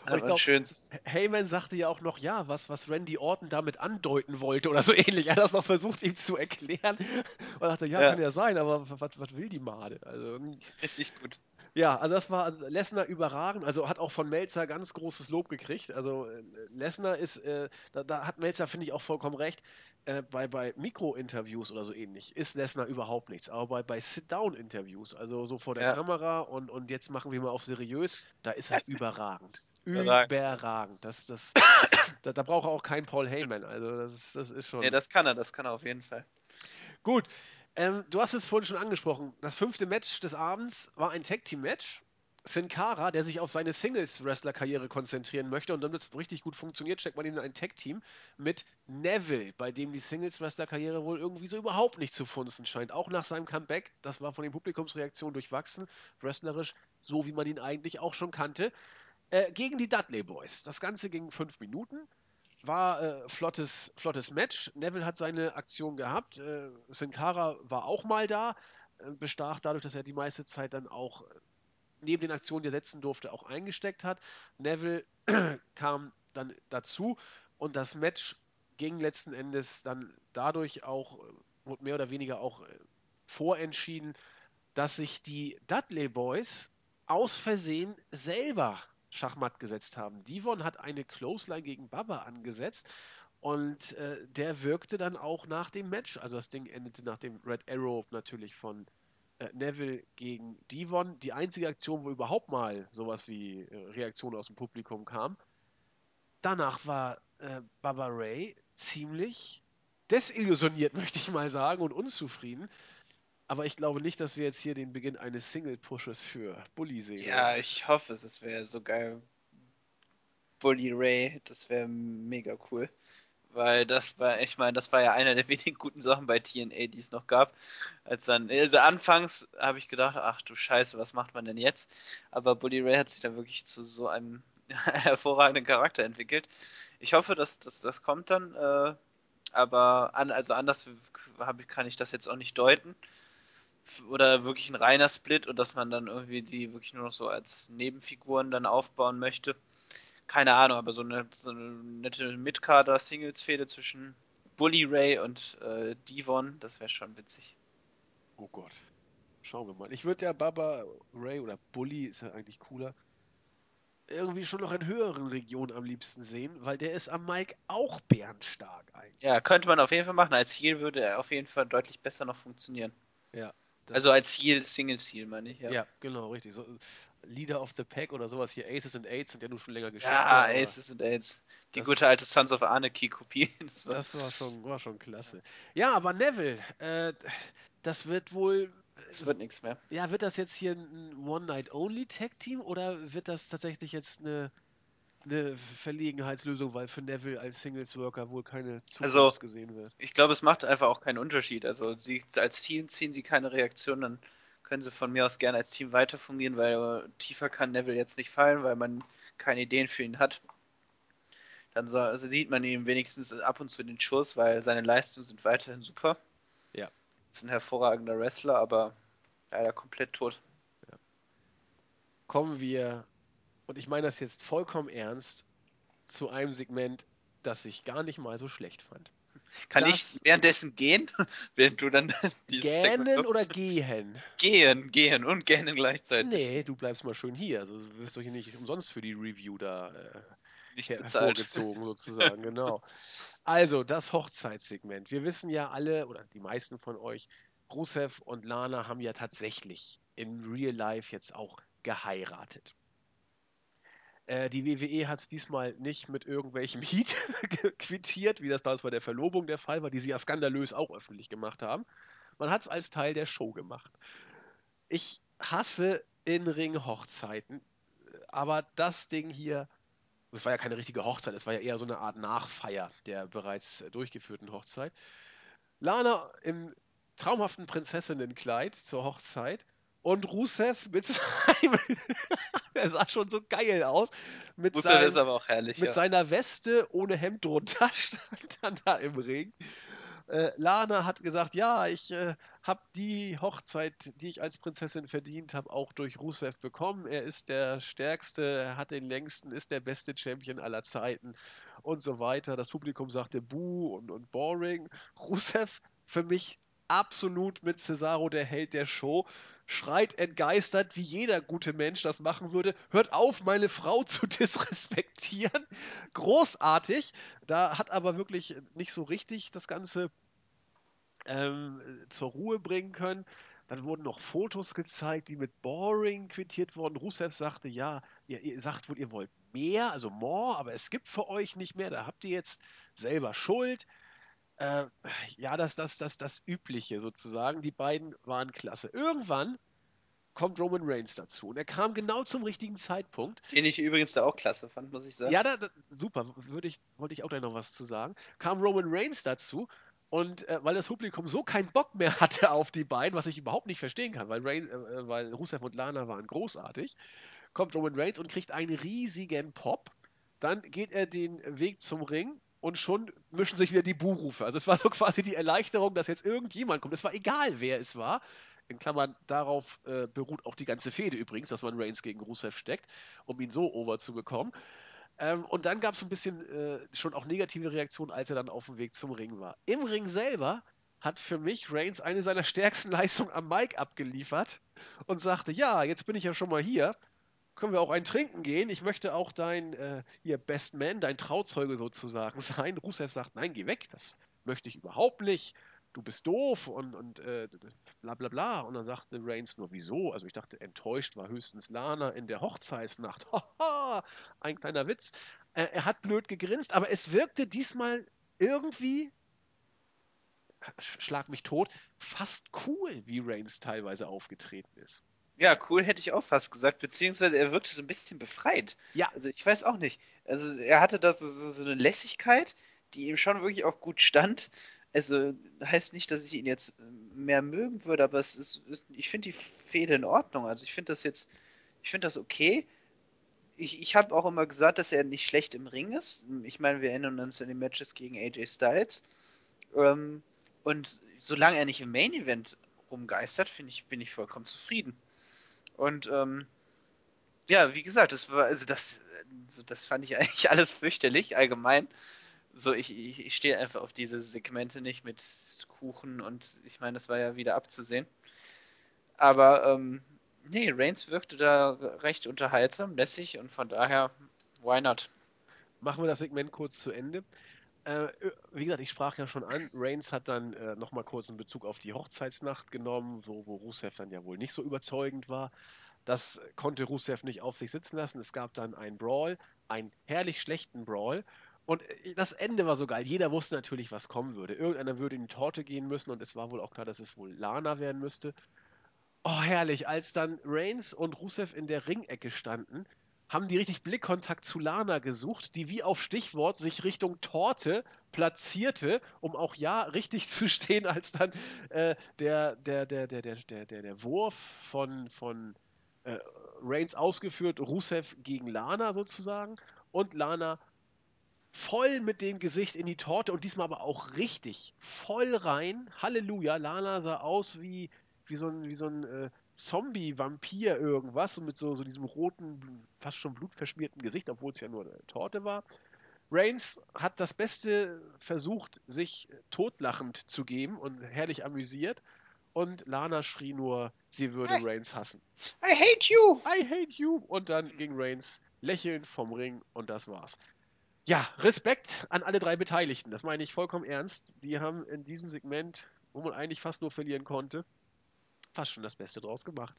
S1: Und ich glaub,
S2: schön.
S1: Heyman sagte ja auch noch, ja, was, was Randy Orton damit andeuten wollte oder so ähnlich. Er hat das noch versucht, ihm zu erklären. Und dachte, ja,
S2: Ja.
S1: kann ja sein, aber was, was will die Made? Also,
S2: Richtig gut.
S1: Ja, also das war also Lesnar überragend. Also hat auch von Melzer ganz großes Lob gekriegt. Also äh, Lesnar ist, äh, da, da hat Melzer, finde ich, auch vollkommen recht. Äh, bei, bei Mikro-Interviews oder so ähnlich ist Lesnar überhaupt nichts. Aber bei, bei Sit-Down-Interviews, also so vor der
S2: Ja.
S1: Kamera und, und jetzt machen wir mal auf seriös, da ist er überragend.
S2: Überragend.
S1: Das, das, da, da braucht er auch keinen Paul Heyman. Also das, ist- das ist schon.
S2: Nee, das kann er, das kann er auf jeden Fall.
S1: Gut. Ähm, du hast es vorhin schon angesprochen. Das fünfte Match des Abends war ein Tag Team Match. Sin Cara, der sich auf seine Singles-Wrestler-Karriere konzentrieren möchte und damit es richtig gut funktioniert, steckt man ihn in ein Tag-Team mit Neville, bei dem die Singles-Wrestler-Karriere wohl irgendwie so überhaupt nicht zu funzen scheint. Auch nach seinem Comeback, das war von den Publikumsreaktionen durchwachsen, wrestlerisch, so wie man ihn eigentlich auch schon kannte, äh, gegen die Dudley Boys. Das Ganze ging fünf Minuten war äh, flottes, flottes Match. Neville hat seine Aktion gehabt. Äh, Sin war auch mal da. Äh, bestach dadurch, dass er die meiste Zeit dann auch äh, neben den Aktionen, die er setzen durfte, auch eingesteckt hat. Neville kam dann dazu und das Match ging letzten Endes dann dadurch auch, äh, wurde mehr oder weniger auch äh, vorentschieden, dass sich die Dudley Boys aus Versehen selber Schachmatt gesetzt haben. Devon hat eine Clothesline gegen Baba angesetzt und äh, der wirkte dann auch nach dem Match. Also das Ding endete nach dem Red Arrow natürlich von äh, Neville gegen Devon. Die einzige Aktion, wo überhaupt mal sowas wie äh, Reaktion aus dem Publikum kam. Danach war äh, Baba Ray ziemlich desillusioniert, möchte ich mal sagen, und unzufrieden. Aber ich glaube nicht, dass wir jetzt hier den Beginn eines Single-Pushes für Bully sehen.
S2: Ja,
S1: oder?
S2: ich hoffe es. Es wäre so geil. Bully Ray, das wäre mega cool. Weil das war, ich meine, das war ja einer der wenigen guten Sachen bei TNA, die es noch gab. Als dann, also anfangs habe ich gedacht, ach du Scheiße, was macht man denn jetzt? Aber Bully Ray hat sich dann wirklich zu so einem hervorragenden Charakter entwickelt. Ich hoffe, dass, dass das kommt dann, äh, aber an, also anders hab, kann ich das jetzt auch nicht deuten. Oder wirklich ein reiner Split und dass man dann irgendwie die wirklich nur noch so als Nebenfiguren dann aufbauen möchte. Keine Ahnung, aber so eine, so eine nette Mid-Kader-Singles-Fehde zwischen Bully Ray und äh, Devon, das wäre schon witzig.
S1: Oh Gott. Schauen wir mal. Ich würde ja Baba Ray oder Bully, ist ja eigentlich cooler, irgendwie schon noch in höheren Regionen am liebsten sehen, weil der ist am Mike auch bärenstark eigentlich.
S2: Ja, könnte man auf jeden Fall machen. Als Heal würde er auf jeden Fall deutlich besser noch funktionieren.
S1: Ja.
S2: Also als Heal, Singles-Heal, meine ich, ja.
S1: ja, genau, richtig. So, Leader of the Pack oder sowas hier, Aces and Aids sind ja nun schon länger Geschichte.
S2: Ja,
S1: aber
S2: Aces und Aids. Die
S1: das-
S2: gute alte Sons of Anarchy-Kopie. Das war-
S1: Das war schon, war schon klasse. Ja, aber Neville, äh, das wird wohl
S2: Es wird nichts mehr.
S1: Ja, wird das jetzt hier ein One-Night-Only-Tag-Team oder wird das tatsächlich jetzt eine, eine Verlegenheitslösung, weil für Neville als Singles Worker wohl keine Zukunft
S2: Also-
S1: gesehen wird.
S2: Ich glaube, es macht einfach auch keinen Unterschied. Also sie als Team ziehen sie keine Reaktion, dann können sie von mir aus gerne als Team weiter fungieren, weil äh, tiefer kann Neville jetzt nicht fallen, weil man keine Ideen für ihn hat. Dann so, also sieht man ihm wenigstens ab und zu den Schuss, weil seine Leistungen sind weiterhin super.
S1: Ja.
S2: Ist ein hervorragender Wrestler, aber leider komplett tot.
S1: Kommen wir, und ich meine das jetzt vollkommen ernst, zu einem Segment, das ich gar nicht mal so schlecht fand.
S2: Kann
S1: Das-
S2: ich währenddessen gehen, während du dann dieses Segment
S1: Gähnen oder gehen?
S2: Gehen, gehen und gähnen gleichzeitig.
S1: Nee, du bleibst mal schön hier. Also du wirst doch hier nicht umsonst für die Review da äh,
S2: Nicht
S1: her-
S2: bezahlt.
S1: hervorgezogen, sozusagen, genau. Also, das Hochzeitssegment. Wir wissen ja alle, oder die meisten von euch, Rusev und Lana haben ja tatsächlich in Real Life jetzt auch geheiratet. Äh, die WWE hat es diesmal nicht mit irgendwelchem Heat quittiert, wie das damals bei der Verlobung der Fall war, die sie ja skandalös auch öffentlich gemacht haben. Man hat es als Teil der Show gemacht. Ich hasse In-Ring-Hochzeiten, aber das Ding hier, es war ja keine richtige Hochzeit, es war ja eher so eine Art Nachfeier der bereits durchgeführten Hochzeit. Lana im traumhaften Prinzessinnenkleid zur Hochzeit und Rusev mit seinem, er sah schon so geil aus, mit,
S2: Rusev
S1: seinem,
S2: ist aber auch herrlich,
S1: mit
S2: ja.
S1: seiner Weste ohne Hemd drunter stand dann da im Ring. Äh, Lana hat gesagt, ja, ich äh, habe die Hochzeit, die ich als Prinzessin verdient habe, auch durch Rusev bekommen. Er ist der Stärkste, er hat den längsten, ist der beste Champion aller Zeiten und so weiter. Das Publikum sagte Buh und, und boring. Rusev für mich absolut mit Cesaro der Held der Show. Schreit entgeistert, wie jeder gute Mensch das machen würde. Hört auf, meine Frau zu disrespektieren. Großartig. Da hat aber wirklich nicht so richtig das Ganze ähm, zur Ruhe bringen können. Dann wurden noch Fotos gezeigt, die mit Boring quittiert wurden. Rusev sagte, ja, ihr, ihr sagt wohl, ihr wollt mehr, also more, aber es gibt für euch nicht mehr. Da habt ihr jetzt selber Schuld. Äh, ja, das, das, das, das Übliche sozusagen. Die beiden waren klasse. Irgendwann kommt Roman Reigns dazu und er kam genau zum richtigen Zeitpunkt.
S2: Den ich übrigens da auch klasse fand, muss ich sagen.
S1: Ja, da, da, super, würde ich, wollte ich auch gleich noch was zu sagen. Kam Roman Reigns dazu und äh, weil das Publikum so keinen Bock mehr hatte auf die beiden, was ich überhaupt nicht verstehen kann, weil, Reign, äh, weil Rusev und Lana waren großartig, kommt Roman Reigns und kriegt einen riesigen Pop. Dann geht er den Weg zum Ring und schon mischen sich wieder die Buhrufe. Also es war so quasi die Erleichterung, dass jetzt irgendjemand kommt. Es war egal, wer es war. In Klammern, darauf äh, beruht auch die ganze Fehde übrigens, dass man Reigns gegen Rusev steckt, um ihn so over zu bekommen. Ähm, und dann gab es ein bisschen äh, schon auch negative Reaktionen, als er dann auf dem Weg zum Ring war. Im Ring selber hat für mich Reigns eine seiner stärksten Leistungen am Mic abgeliefert und sagte, ja, jetzt bin ich ja schon mal hier, können wir auch ein Trinken gehen. Ich möchte auch dein äh, hier Best Man, dein Trauzeuge sozusagen sein. Rusev sagt, nein, geh weg, das möchte ich überhaupt nicht. Du bist doof und, und äh, bla bla bla. Und dann sagte Reigns nur, wieso? Also ich dachte, enttäuscht war höchstens Lana in der Hochzeitsnacht. Haha, ein kleiner Witz. Äh, er hat blöd gegrinst, aber es wirkte diesmal irgendwie, sch- schlag mich tot, fast cool, wie Reigns teilweise aufgetreten ist.
S2: Ja, cool hätte ich auch fast gesagt, beziehungsweise er wirkte so ein bisschen befreit.
S1: Ja.
S2: Also ich weiß auch nicht. Also er hatte da so, so, so eine Lässigkeit, die ihm schon wirklich auch gut stand. Also heißt nicht, dass ich ihn jetzt mehr mögen würde, aber es ist, ist ich finde die Fehde in Ordnung. Also ich finde das jetzt, ich finde das okay. Ich, ich habe auch immer gesagt, dass er nicht schlecht im Ring ist. Ich meine, wir erinnern uns an die Matches gegen AJ Styles. Ähm, und solange er nicht im Main Event rumgeistert, finde ich, bin ich vollkommen zufrieden. Und ähm, ja, wie gesagt, das war, also das, so, das fand ich eigentlich alles fürchterlich, allgemein. So, ich, ich, ich stehe einfach auf diese Segmente nicht mit Kuchen und ich meine, das war ja wieder abzusehen. Aber ähm, nee, Reigns wirkte da recht unterhaltsam, lässig und von daher, why not?
S1: Machen wir das Segment kurz zu Ende. Äh, wie gesagt, ich sprach ja schon an, Reigns hat dann äh, nochmal kurz einen Bezug auf die Hochzeitsnacht genommen, so, wo Rusev dann ja wohl nicht so überzeugend war. Das konnte Rusev nicht auf sich sitzen lassen. Es gab dann einen Brawl, einen herrlich schlechten Brawl. Und äh, das Ende war so geil. Jeder wusste natürlich, was kommen würde. Irgendeiner würde in die Torte gehen müssen und es war wohl auch klar, dass es wohl Lana werden müsste. Oh, herrlich, als dann Reigns und Rusev in der Ringecke standen haben die richtig Blickkontakt zu Lana gesucht, die wie auf Stichwort sich Richtung Torte platzierte, um auch ja richtig zu stehen, als dann äh, der, der, der, der, der, der, der, der Wurf von, von äh, Reigns ausgeführt, Rusev gegen Lana sozusagen und Lana voll mit dem Gesicht in die Torte und diesmal aber auch richtig voll rein. Halleluja, Lana sah aus wie, wie so ein, wie so ein äh, Zombie-Vampir irgendwas und mit so, so diesem roten, fast schon blutverschmierten Gesicht, obwohl es ja nur eine Torte war. Reigns hat das Beste versucht, sich totlachend zu geben und herrlich amüsiert. Und Lana schrie nur, sie würde
S2: I,
S1: Reigns hassen.
S2: I hate you!
S1: I hate you! Und dann ging Reigns lächelnd vom Ring und das war's. Ja, Respekt an alle drei Beteiligten. Das meine ich vollkommen ernst. Die haben in diesem Segment, wo man eigentlich fast nur verlieren konnte, fast schon das Beste draus gemacht.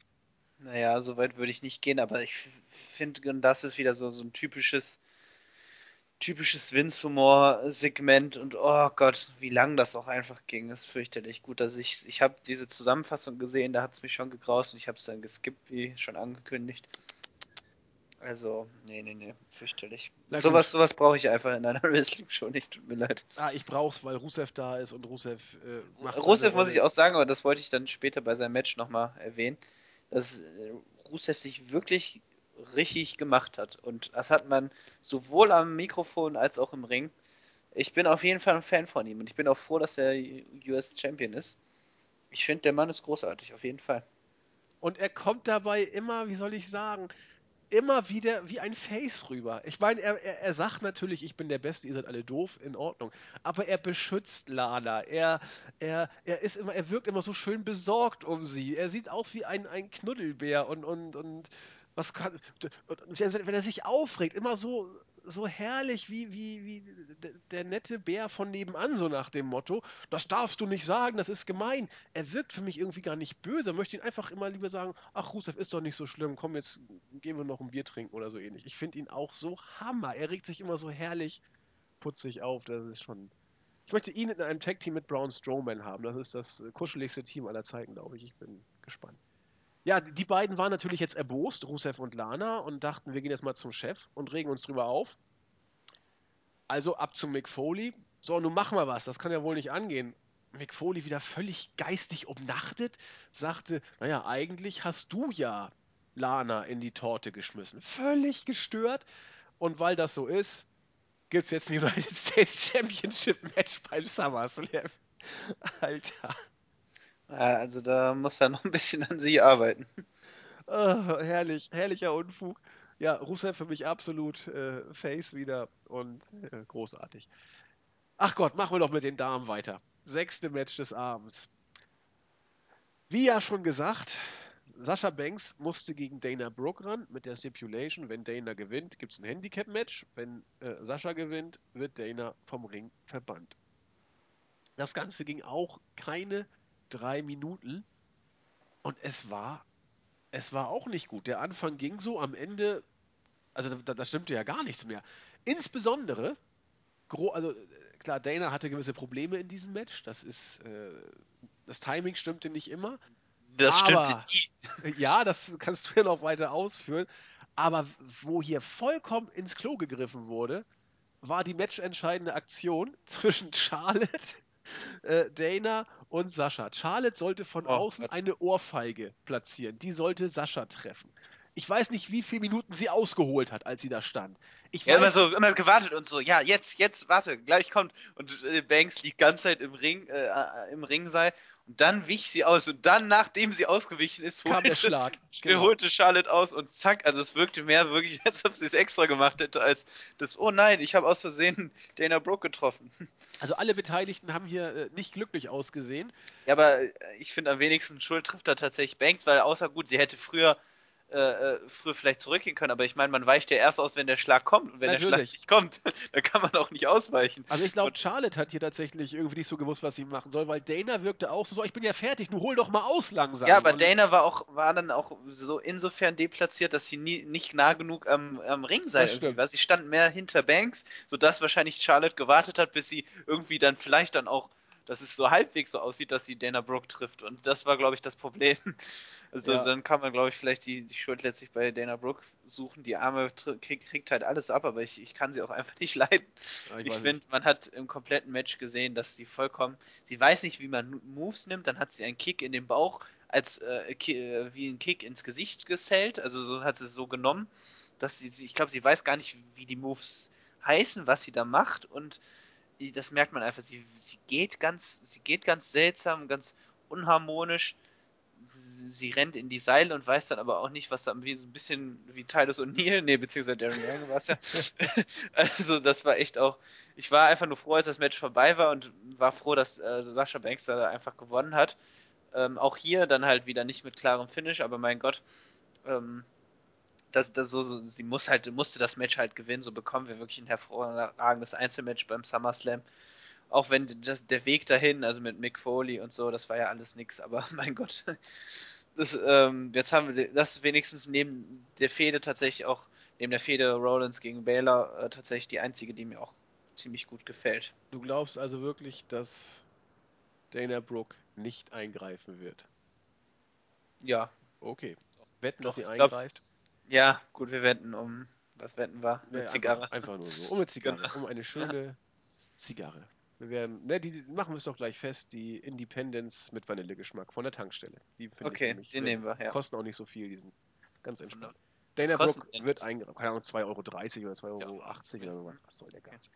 S2: Naja, so weit würde ich nicht gehen, aber ich finde, das ist wieder so, so ein typisches typisches Vince-Humor-Segment und oh Gott, wie lang das auch einfach ging, ist fürchterlich. Gut, dass ich, ich habe diese Zusammenfassung gesehen, da hat es mich schon gegraust und ich habe es dann geskippt, wie schon angekündigt. Also, nee, nee, nee, fürchterlich.
S1: Na
S2: sowas
S1: gut.
S2: sowas brauche ich einfach in einer Wrestling-Show nicht, tut mir leid.
S1: Ah, ich brauch's, weil Rusev da ist und Rusev äh, macht
S2: Rusev muss ich auch sagen, aber das wollte ich dann später bei seinem Match nochmal erwähnen, dass äh, Rusev sich wirklich richtig gemacht hat. Und das hat man sowohl am Mikrofon als auch im Ring. Ich bin auf jeden Fall ein Fan von ihm und ich bin auch froh, dass er US Champion ist. Ich finde, der Mann ist großartig, auf jeden Fall.
S1: Und er kommt dabei immer, wie soll ich sagen, immer wieder wie ein Face rüber. Ich meine, er, er, er sagt natürlich, ich bin der Beste, ihr seid alle doof, in Ordnung. Aber er beschützt Lana. Er, er, er ist immer, er wirkt immer so schön besorgt um sie. Er sieht aus wie ein, ein Knuddelbär und, und, und was kann. Und wenn er sich aufregt, immer so, so herrlich wie, wie, wie der, nette Bär von nebenan, so nach dem Motto, das darfst du nicht sagen, das ist gemein. Er wirkt für mich irgendwie gar nicht böse, möchte ihn einfach immer lieber sagen, ach Rusev, ist doch nicht so schlimm, komm, jetzt gehen wir noch ein Bier trinken oder so ähnlich. Ich finde ihn auch so hammer, er regt sich immer so herrlich putzig auf, das ist schon... Ich möchte ihn in einem Tag-Team mit Braun Strowman haben, das ist das kuscheligste Team aller Zeiten, glaube ich, ich bin gespannt. Ja, die beiden waren natürlich jetzt erbost, Rusev und Lana, und dachten, wir gehen jetzt mal zum Chef und regen uns drüber auf. Also ab zu Mick Foley. So, nun machen wir was, das kann ja wohl nicht angehen. Mick Foley wieder völlig geistig umnachtet, sagte, naja, eigentlich hast du ja Lana in die Torte geschmissen. Völlig gestört. Und weil das so ist, gibt es jetzt ein United States Championship Match beim SummerSlam. Alter.
S2: Also da muss er noch ein bisschen an sie arbeiten.
S1: Oh, herrlich, herrlicher Unfug. Ja, Rusev für mich absolut äh, Face wieder und äh, großartig. Ach Gott, machen wir doch mit den Damen weiter. Sechste Match des Abends. Wie ja schon gesagt, Sascha Banks musste gegen Dana Brooke ran mit der Stipulation, wenn Dana gewinnt, gibt es ein Handicap-Match. Wenn äh, Sascha gewinnt, wird Dana vom Ring verbannt. Das Ganze ging auch keine drei Minuten und es war es war auch nicht gut. Der Anfang ging so, am Ende, also da, da stimmte ja gar nichts mehr. Insbesondere, also klar, Dana hatte gewisse Probleme in diesem Match. Das ist, äh, das Timing stimmte nicht immer.
S2: Das
S1: aber,
S2: stimmte nie.
S1: Ja, das kannst du ja noch weiter ausführen. Aber wo hier vollkommen ins Klo gegriffen wurde, war die matchentscheidende Aktion zwischen Charlotte, äh, Dana und Sascha. Charlotte sollte von
S2: Oh
S1: außen
S2: Gott.
S1: eine Ohrfeige platzieren. Die sollte Sascha treffen. Ich weiß nicht, wie viele Minuten sie ausgeholt hat, als sie da stand. Ich
S2: Ja, immer so, immer gewartet und so, ja, jetzt, jetzt, warte, gleich kommt. Und äh, Banks liegt ganze Zeit im Ring, äh, äh, im Ringseil. Dann wich sie aus. Und dann, nachdem sie ausgewichen ist,
S1: kam der
S2: holte,
S1: Schlag.
S2: genau. holte Charlotte aus und zack, also es wirkte mehr wirklich, als ob sie es extra gemacht hätte, als das, oh nein, ich habe aus Versehen Dana Brooke getroffen.
S1: Also alle Beteiligten haben hier äh, nicht glücklich ausgesehen.
S2: Ja, aber äh, ich finde, am wenigsten Schuld trifft da tatsächlich Banks, weil außer gut, sie hätte früher, äh, äh, früher vielleicht zurückgehen können, aber ich meine, man weicht ja erst aus, wenn der Schlag kommt. Und wenn der Schlag
S1: Natürlich.
S2: nicht kommt, dann kann man auch nicht ausweichen.
S1: Also ich glaube, Charlotte hat hier tatsächlich irgendwie nicht so gewusst, was sie machen soll, weil Dana wirkte auch so, so ich bin ja fertig, nun hol doch mal aus langsam.
S2: Ja, aber
S1: Und-
S2: Dana war auch, war dann auch so insofern deplatziert, dass sie nie, nicht nah genug am, am irgendwie
S1: stimmt.
S2: war. Sie stand mehr hinter Banks, sodass wahrscheinlich Charlotte gewartet hat, bis sie irgendwie dann vielleicht dann auch dass es so halbwegs so aussieht, dass sie Dana Brooke trifft. Und das war, glaube ich, das Problem. Also
S1: Ja.
S2: dann kann man, glaube ich, vielleicht die, die Schuld letztlich bei Dana Brooke suchen. Die Arme krieg, kriegt halt alles ab, aber ich, ich kann sie auch einfach nicht leiden.
S1: Ja,
S2: Ich,
S1: weiß
S2: finde, man hat im kompletten Match gesehen, dass sie vollkommen, sie weiß nicht, wie man Moves nimmt, dann hat sie einen Kick in den Bauch als äh, äh, wie ein Kick ins Gesicht gesellt, also so hat sie es so genommen, dass sie, ich glaube, sie weiß gar nicht, wie die Moves heißen, was sie da macht und das merkt man einfach, sie, sie geht ganz, sie geht ganz seltsam, ganz unharmonisch. Sie, sie rennt in die Seile und weiß dann aber auch nicht, was da wie so ein bisschen wie Titus O'Neill, nee, beziehungsweise Darren Young war es ja. also das war echt auch. Ich war einfach nur froh, als das Match vorbei war und war froh, dass äh, Sascha Banks da einfach gewonnen hat. Ähm, auch hier dann halt wieder nicht mit klarem Finish, aber mein Gott, ähm, das, das so, so, sie muss halt, musste das Match halt gewinnen, so bekommen wir wirklich ein hervorragendes Einzelmatch beim SummerSlam. Auch wenn das, der Weg dahin, also mit Mick Foley und so, das war ja alles nix, aber mein Gott. Das, ähm, jetzt haben wir das wenigstens neben der Fehde tatsächlich auch, neben der Fehde Rollins gegen Baylor, äh, tatsächlich die einzige, die mir auch ziemlich gut gefällt.
S1: Du glaubst also wirklich, dass Dana Brooke nicht eingreifen wird?
S2: Ja,
S1: Okay. Wetten,
S2: Doch,
S1: dass sie eingreift?
S2: Ja, gut, wir wetten um, was wetten wir? Eine Zigarre.
S1: Einfach, nur so. Um eine Zigarre.
S2: Genau.
S1: Um eine schöne Zigarre. Wir werden, ne, die machen wir es doch gleich fest, die Independence mit Vanillegeschmack von der Tankstelle. Die ich
S2: Okay,
S1: nämlich
S2: den nehmen wir, ja.
S1: Kosten auch nicht so viel, die sind ganz entspannt.
S2: Was
S1: Dana Brooke
S2: denn
S1: wird eingreifen, keine Ahnung, 2,30 Euro oder 2,80 Euro
S2: Ja,
S1: oder sowas. Was soll der Geiz?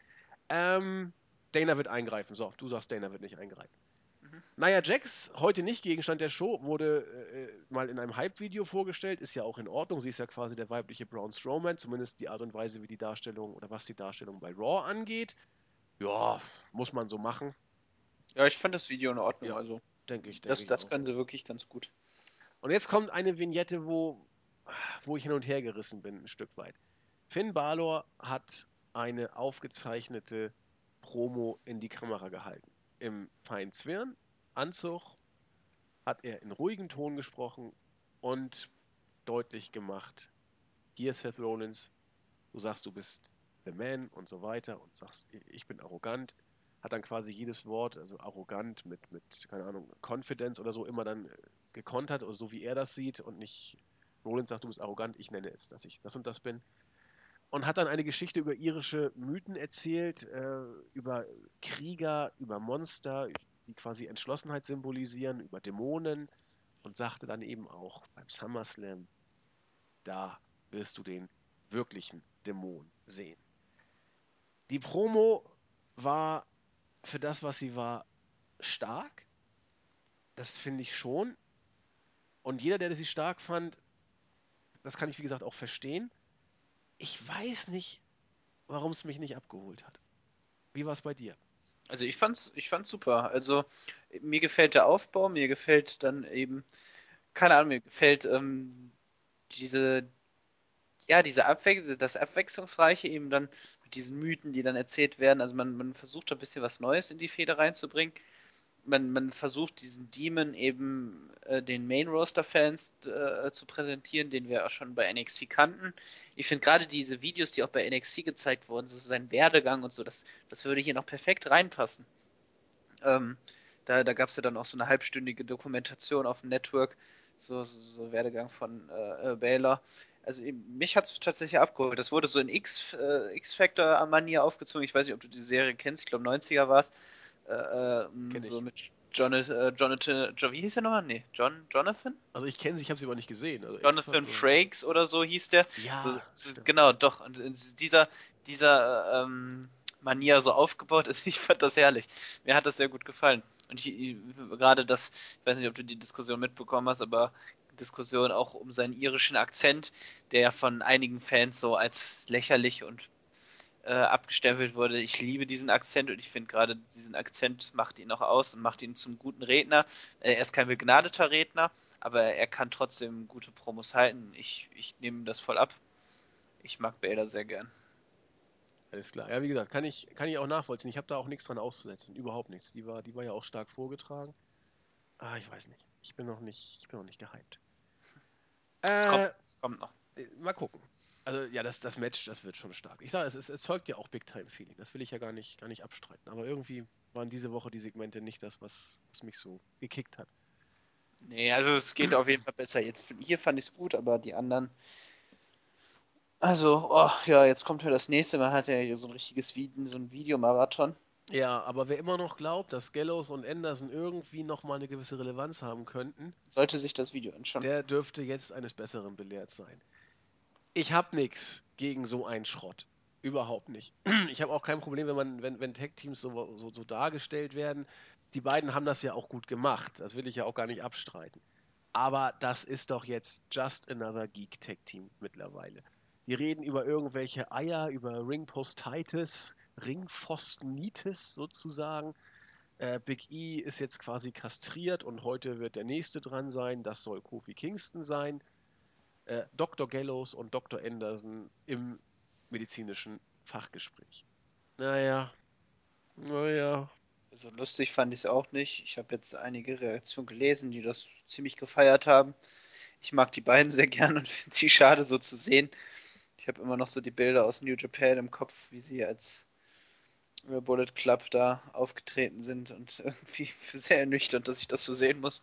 S1: Ähm, Dana wird eingreifen. So, du sagst, Dana wird nicht eingreifen.
S2: Mhm.
S1: Naja, Jax, heute nicht Gegenstand der Show, wurde äh, mal in einem Hype-Video vorgestellt, ist ja auch in Ordnung. Sie ist ja quasi der weibliche Braun Strowman, zumindest die Art und Weise, wie die Darstellung oder was die Darstellung bei Raw angeht. Ja, muss man so machen,
S2: Ja, ich fand das Video in Ordnung,
S1: Ja,
S2: also
S1: denke ich. Denke
S2: das,
S1: ich
S2: das
S1: auch.
S2: können sie wirklich ganz gut.
S1: Und jetzt kommt eine Vignette, wo, wo ich hin und her gerissen bin, ein Stück weit. Finn Balor hat eine aufgezeichnete Promo in die Kamera gehalten. Im feinen Zwirn, Anzug, hat er in ruhigem Ton gesprochen und deutlich gemacht, hier Seth Rollins, du sagst, du bist the man und so weiter und sagst, ich bin arrogant, hat dann quasi jedes Wort, also arrogant mit, mit keine Ahnung, Confidence oder so, immer dann äh, gekontert, oder so wie er das sieht und nicht Rollins sagt, du bist arrogant, ich nenne es, dass ich das und das bin. Und hat dann eine Geschichte über irische Mythen erzählt, äh, über Krieger, über Monster, die quasi Entschlossenheit symbolisieren, über Dämonen und sagte dann eben auch beim SummerSlam, da wirst du den wirklichen Dämon sehen. Die Promo war für das, was sie war, stark. Das finde ich schon. Und jeder, der sie stark fand, das kann ich wie gesagt auch verstehen. Ich weiß nicht, warum es mich nicht abgeholt hat. Wie war es bei dir?
S2: Also ich fand's, ich fand's super. Also mir gefällt der Aufbau, mir gefällt dann eben, keine Ahnung, mir gefällt ähm, diese, ja, diese Abwech das Abwechslungsreiche eben dann mit diesen Mythen, die dann erzählt werden. Also man, man versucht da ein bisschen was Neues in die Fehde reinzubringen. Man, man versucht diesen Demon eben äh, den Main Roster Fans äh, zu präsentieren, den wir auch schon bei NXT kannten. Ich finde gerade diese Videos, die auch bei NXT gezeigt wurden, so sein Werdegang und so, das, das würde hier noch perfekt reinpassen. Ähm, da da gab es ja dann auch so eine halbstündige Dokumentation auf dem Network, so, so, so Werdegang von äh, äh, Baylor. Also mich hat es tatsächlich abgeholt. Das wurde so in äh, X-Factor-Manier aufgezogen. Ich weiß nicht, ob du die Serie kennst. Ich glaube, 90er war es. Äh, äh,
S1: Kenn
S2: so mit Jonathan, äh, Jonathan, Jo- wie hieß der nochmal? Nee, John, Jonathan?
S1: Also ich kenne sie, ich habe sie aber nicht gesehen. Also
S2: Jonathan Frakes oder so hieß der.
S1: Ja,
S2: So, so, genau, doch. Und in dieser, dieser ähm, Manier so aufgebaut ist, ich fand das herrlich. Mir hat das sehr gut gefallen. Und ich, ich, gerade das, ich weiß nicht, ob du die Diskussion mitbekommen hast, aber Diskussion auch um seinen irischen Akzent, der ja von einigen Fans so als lächerlich und äh, abgestempelt wurde. Ich liebe diesen Akzent und ich finde gerade diesen Akzent macht ihn auch aus und macht ihn zum guten Redner. Äh, er ist kein begnadeter Redner, aber er kann trotzdem gute Promos halten. Ich, ich nehme das voll ab. Ich mag Bader sehr gern.
S1: Alles klar. Ja, wie gesagt, kann ich, kann ich auch nachvollziehen. Ich habe da auch nichts dran auszusetzen. Überhaupt nichts. Die war, die war ja auch stark vorgetragen. Ah, ich weiß nicht. Ich bin noch nicht, ich bin noch nicht gehypt.
S2: Es
S1: Äh,
S2: kommt, es kommt noch.
S1: mal gucken. Also ja, das, das Match, das wird schon stark. Ich sage, es, es erzeugt ja auch Big-Time-Feeling. Das will ich ja gar nicht, gar nicht abstreiten. Aber irgendwie waren diese Woche die Segmente nicht das, was, was mich so gekickt hat.
S2: Nee, also es geht auf jeden Fall besser. Jetzt hier fand ich es gut, aber die anderen. Also, oh, ja, jetzt kommt ja das nächste. Man hat ja hier so ein richtiges Video, so ein Videomarathon.
S1: Ja, aber wer immer noch glaubt, dass Gallows und Anderson irgendwie nochmal eine gewisse Relevanz haben könnten,
S2: Sollte sich das Video anschauen.
S1: der dürfte jetzt eines Besseren belehrt sein. Ich habe nichts gegen so einen Schrott. Überhaupt nicht. Ich habe auch kein Problem, wenn man, wenn, wenn Tech-Teams so, so, so dargestellt werden. Die beiden haben das ja auch gut gemacht. Das will ich ja auch gar nicht abstreiten. Aber das ist doch jetzt just another Geek Tech Team mittlerweile. Die reden über irgendwelche Eier, über Ringpostitis, Ringpfostenitis sozusagen. Äh, Big E ist jetzt quasi kastriert und heute wird der nächste dran sein. Das soll Kofi Kingston sein. Äh, Dr. Gallows und Dr. Anderson im medizinischen Fachgespräch. Naja, naja.
S2: So lustig fand ich es auch nicht. Ich habe jetzt einige Reaktionen gelesen, die das ziemlich gefeiert haben. Ich mag die beiden sehr gern und finde sie schade so zu sehen. Ich habe immer noch so die Bilder aus New Japan im Kopf, wie sie als äh, Bullet Club da aufgetreten sind und irgendwie sehr ernüchternd, dass ich das so sehen muss.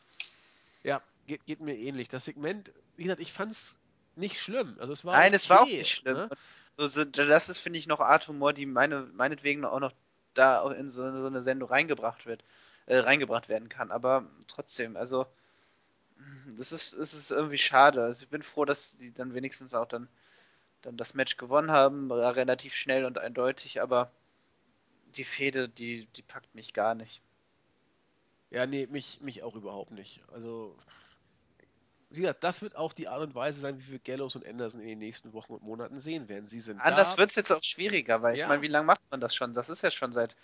S1: Ja, geht, geht mir ähnlich. Das Segment, wie gesagt, ich fand es nicht schlimm. Also es war
S2: Nein, es war auch
S1: okay,
S2: nicht schlimm.
S1: Ne?
S2: So, so, das ist, finde ich, noch Art Humor, die meine, meinetwegen auch noch da in so, so eine Sendung reingebracht wird, äh, reingebracht werden kann. Aber trotzdem, also das ist, es ist irgendwie schade. Also ich bin froh, dass die dann wenigstens auch dann, dann das Match gewonnen haben, relativ schnell und eindeutig, aber die Fehde, die, die packt mich gar nicht.
S1: Ja, nee, mich, mich auch überhaupt nicht. Also, wie gesagt, das wird auch die Art und Weise sein, wie wir Gallows und Anderson in den nächsten Wochen und Monaten sehen werden. Sie sind
S2: Anders wird es jetzt auch schwieriger, weil ich
S1: Ja.
S2: meine, wie lange macht man das schon? Das ist ja schon seit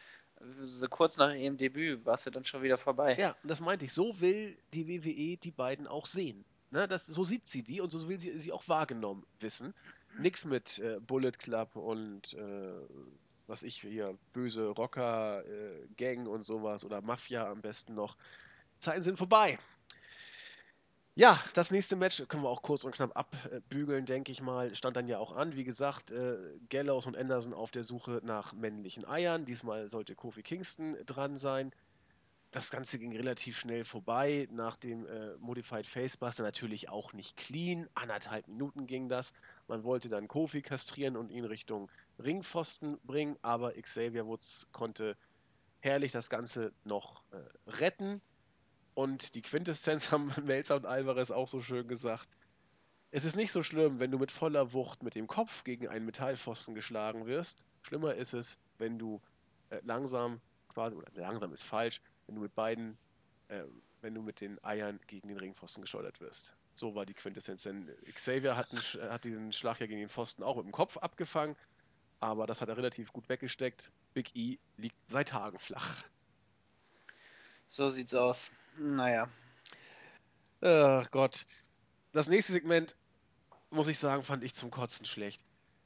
S2: so kurz nach ihrem Debüt, war es ja dann schon wieder vorbei.
S1: Ja, und das meinte ich. So will die WWE die beiden auch sehen. Ne, das, so sieht sie die und so will sie sie auch wahrgenommen wissen. Nix mit äh, Bullet Club und äh, was ich hier, böse Rocker, äh, Gang und sowas oder Mafia am besten noch. Zeiten sind vorbei. Ja, das nächste Match können wir auch kurz und knapp abbügeln, denke ich mal. Stand dann ja auch an. Wie gesagt, äh, Gallows und Anderson auf der Suche nach männlichen Eiern. Diesmal sollte Kofi Kingston dran sein. Das Ganze ging relativ schnell vorbei. Nach dem äh, Modified Facebuster natürlich auch nicht clean. Anderthalb Minuten ging das. Man wollte dann Kofi kastrieren und ihn Richtung Ringpfosten bringen, aber Xavier Woods konnte herrlich das Ganze noch äh, retten. Und die Quintessenz haben Melzer und Alvarez auch so schön gesagt. Es ist nicht so schlimm, wenn du mit voller Wucht mit dem Kopf gegen einen Metallpfosten geschlagen wirst. Schlimmer ist es, wenn du äh, langsam quasi, oder langsam ist falsch, wenn du mit beiden, äh, wenn du mit den Eiern gegen den Ringpfosten geschleudert wirst. So war die Quintessenz. Denn Xavier hat, einen, hat diesen Schlag ja gegen den Pfosten auch mit dem Kopf abgefangen, aber das hat er relativ gut weggesteckt. Big E liegt seit Tagen flach.
S2: So sieht's aus. Naja.
S1: Ach Gott. Das nächste Segment, muss ich sagen, fand ich zum Kotzen schlecht.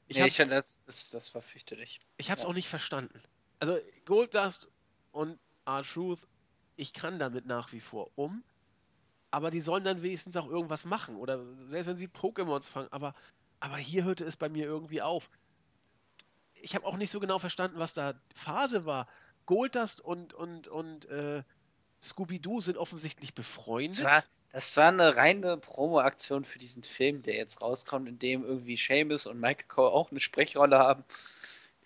S1: Ich
S2: nee,
S1: habe
S2: ich, das, das, das war fürchterlich.
S1: ich hab's
S2: ja.
S1: auch nicht verstanden. Also Goldust und R-Truth, ich kann damit nach wie vor um, aber die sollen dann wenigstens auch irgendwas machen. Oder selbst wenn sie Pokémons fangen, aber, aber hier hörte es bei mir irgendwie auf. Ich habe auch nicht so genau verstanden, was da Phase war. Goldust und, und, und äh, Scooby-Doo sind offensichtlich befreundet.
S2: Das war, das war eine reine Promo-Aktion für diesen Film, der jetzt rauskommt, in dem irgendwie Seamus und Michael Cole auch eine Sprechrolle haben.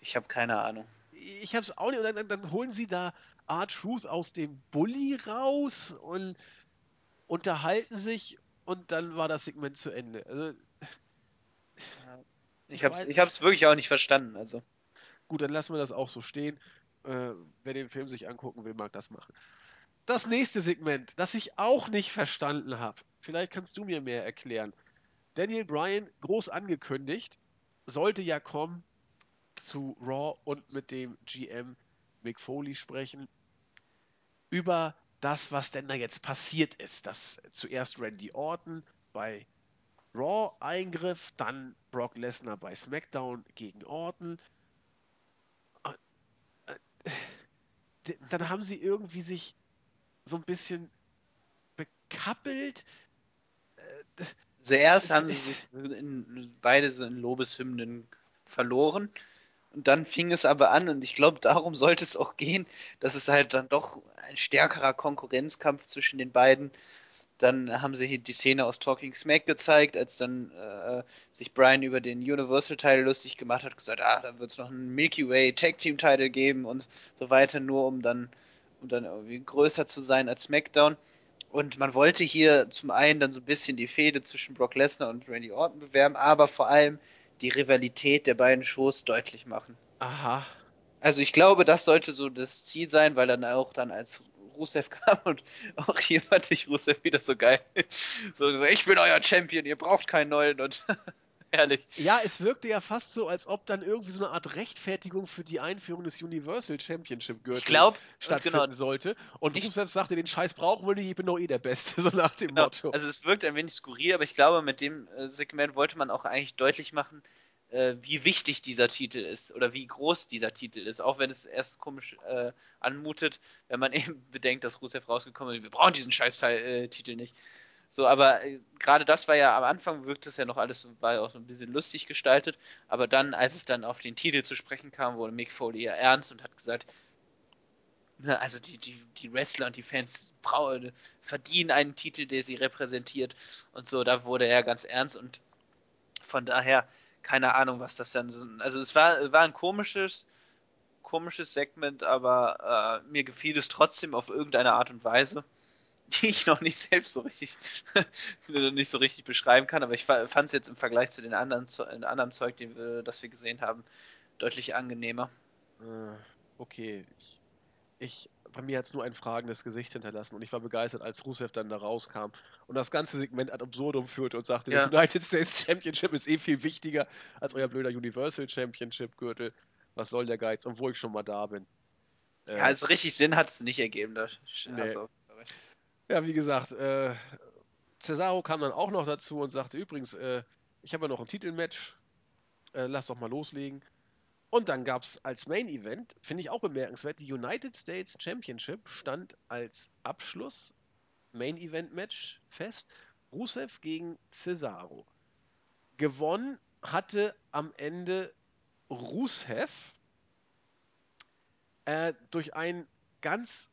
S2: Ich habe keine Ahnung.
S1: Ich habe es auch nicht. Und dann, dann holen sie da R-Truth aus dem Bulli raus und unterhalten sich und dann war das Segment zu Ende. Also,
S2: Ich habe es ich hab's wirklich auch nicht verstanden. Also.
S1: Gut, dann lassen wir das auch so stehen. Äh, wer den Film sich angucken will, mag das machen. Das nächste Segment, das ich auch nicht verstanden habe. Vielleicht kannst du mir mehr erklären. Daniel Bryan, groß angekündigt, sollte ja kommen zu Raw und mit dem GM Mick Foley sprechen über das, was denn da jetzt passiert ist. Dass zuerst Randy Orton bei Raw eingriff, dann Brock Lesnar bei SmackDown gegen Orton. Dann haben sie irgendwie sich so ein bisschen bekappelt.
S2: Zuerst haben sie sich in, beide so in Lobeshymnen verloren. Und dann fing es aber an, und ich glaube, darum sollte es auch gehen, dass es halt dann doch ein stärkerer Konkurrenzkampf zwischen den beiden. Dann haben sie hier die Szene aus Talking Smack gezeigt, als dann äh, sich Brian über den Universal-Teil lustig gemacht hat, gesagt, ah, da wird es noch einen Milky Way Tag Team-Title geben und so weiter, nur um dann, um dann irgendwie größer zu sein als SmackDown. Und man wollte hier zum einen dann so ein bisschen die Fehde zwischen Brock Lesnar und Randy Orton bewerben, aber vor allem die Rivalität der beiden Shows deutlich machen.
S1: Aha.
S2: Also ich glaube, das sollte so das Ziel sein, weil dann auch dann als Rusev kam und auch hier fand ich Rusev wieder so geil. So, ich bin euer Champion, ihr braucht keinen neuen und Herrlich.
S1: Ja, es wirkte ja fast so, als ob dann irgendwie so eine Art Rechtfertigung für die Einführung des Universal Championship Gürtels stattfinden genau. sollte. Und ich, Rusev sagte, den Scheiß brauchen wir nicht, ich bin doch eh der Beste, so nach dem genau. Motto.
S2: Also es wirkt ein wenig skurril, aber ich glaube, mit dem äh, Segment wollte man auch eigentlich deutlich machen, äh, wie wichtig dieser Titel ist oder wie groß dieser Titel ist, auch wenn es erst komisch äh, anmutet, wenn man eben bedenkt, dass Rusev rausgekommen ist, wir brauchen diesen Scheiß-Titel nicht. So, aber äh, gerade das war ja am Anfang wirkt es ja noch alles, war ja auch so ein bisschen lustig gestaltet. Aber dann, als es dann auf den Titel zu sprechen kam, wurde Mick Foley ja ernst und hat gesagt, na, also die, die, die Wrestler und die Fans verdienen einen Titel, der sie repräsentiert. Und so, da wurde er ganz ernst und von daher, keine Ahnung, was das dann so. Also es war, war ein komisches, komisches Segment, aber äh, mir gefiel es trotzdem auf irgendeine Art und Weise. Die ich noch nicht selbst so richtig nicht so richtig beschreiben kann, aber ich fand es jetzt im Vergleich zu den anderen, zu, anderen Zeug, die wir, das wir gesehen haben, deutlich angenehmer.
S1: Äh, okay. Ich, bei mir hat es nur ein fragendes Gesicht hinterlassen und ich war begeistert, als Rusev dann da rauskam und das ganze Segment ad absurdum führte und sagte, ja. der United States Championship ist eh viel wichtiger als euer blöder Universal Championship Gürtel. Was soll der Geiz, obwohl ich schon mal da bin.
S2: Ja, also richtig Sinn hat es nicht ergeben. Da.
S1: Nee. Also, ja, wie gesagt, äh, Cesaro kam dann auch noch dazu und sagte, übrigens, äh, ich habe ja noch ein Titelmatch, äh, lass doch mal loslegen. Und dann gab es als Main Event, finde ich auch bemerkenswert, die United States Championship stand als Abschluss Main Event Match fest. Rusev gegen Cesaro. Gewonnen hatte am Ende Rusev äh, durch ein ganz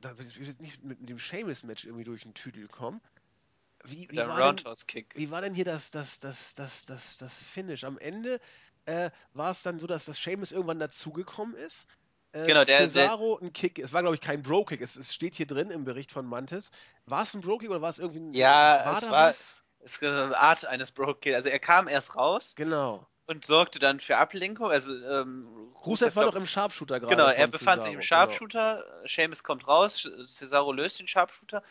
S1: da wird nicht mit dem Seamus-Match irgendwie durch den Tüdel kommen. Wie, wie,
S2: der Roundhouse-Kick.
S1: Wie war denn hier das, das, das, das, das, das Finish? Am Ende äh, war es dann so, dass das Seamus irgendwann dazugekommen ist. Äh,
S2: genau, der,
S1: Cesaro ein Kick, es war glaube ich kein Bro-Kick, es, es, steht hier drin im Bericht von Mantis. War es ein Bro-Kick oder war es irgendwie ein.
S2: Ja, war es war was? es war eine Art eines Bro-Kick. Also er kam erst raus.
S1: Genau
S2: und sorgte dann für Ablenkung. Also ähm,
S1: Rusev war doch im Sharpshooter gerade.
S2: Genau, er befand Cesaro, sich im Sharpshooter. Genau. Seamus kommt raus, Cesaro löst den Sharpshooter,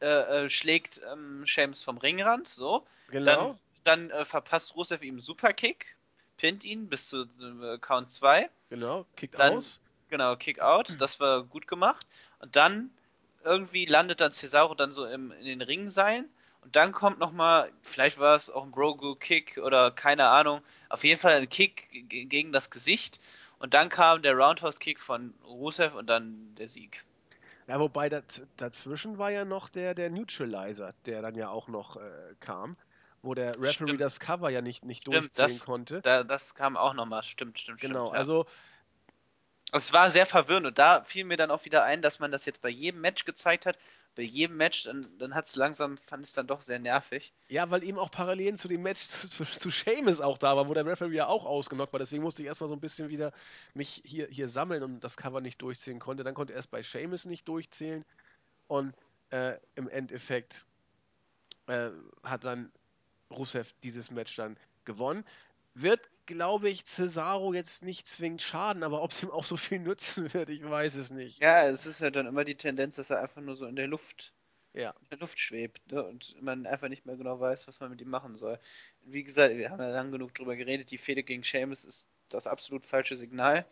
S2: äh, äh, schlägt ähm, Seamus vom Ringrand, so.
S1: Genau.
S2: Dann, dann äh, verpasst Rusev ihm Superkick, pinnt ihn bis zu äh, Count 2.
S1: Genau, Kick
S2: dann,
S1: aus.
S2: Genau, Kick out, das war gut gemacht. Und dann irgendwie landet dann Cesaro dann so im, in den Ringseilen und dann kommt nochmal, vielleicht war es auch ein Grogu-Kick oder keine Ahnung, auf jeden Fall ein Kick gegen das Gesicht. Und dann kam der Roundhouse-Kick von Rusev und dann der Sieg.
S1: Ja, wobei dazwischen war ja noch der, der Neutralizer, der dann ja auch noch äh, kam, wo der Referee stimmt. das Cover ja nicht, nicht stimmt, durchziehen
S2: das,
S1: konnte.
S2: Da, das kam auch nochmal, stimmt, stimmt,
S1: genau,
S2: stimmt.
S1: Genau, also
S2: es war sehr verwirrend und da fiel mir dann auch wieder ein, dass man das jetzt bei jedem Match gezeigt hat. Bei jedem Match, dann, dann hat es langsam, fand es dann doch sehr nervig.
S1: Ja, weil eben auch Parallelen zu dem Match zu, zu Seamus auch da war, wo der Referee ja auch ausgenockt war. Deswegen musste ich erstmal so ein bisschen wieder mich hier, hier sammeln und das Cover nicht durchzählen konnte. Dann konnte er erst bei Seamus nicht durchzählen und äh, im Endeffekt äh, hat dann Rusev dieses Match dann gewonnen. Wird glaube ich, Cesaro jetzt nicht zwingend schaden, aber ob es ihm auch so viel nützen wird, ich weiß es nicht.
S2: Ja, es ist ja dann immer die Tendenz, dass er einfach nur so in der Luft,
S1: ja.
S2: in der Luft schwebt ne? und man einfach nicht mehr genau weiß, was man mit ihm machen soll. Wie gesagt, wir haben ja lang genug drüber geredet, die Fehde gegen Seamus ist das absolut falsche Signal.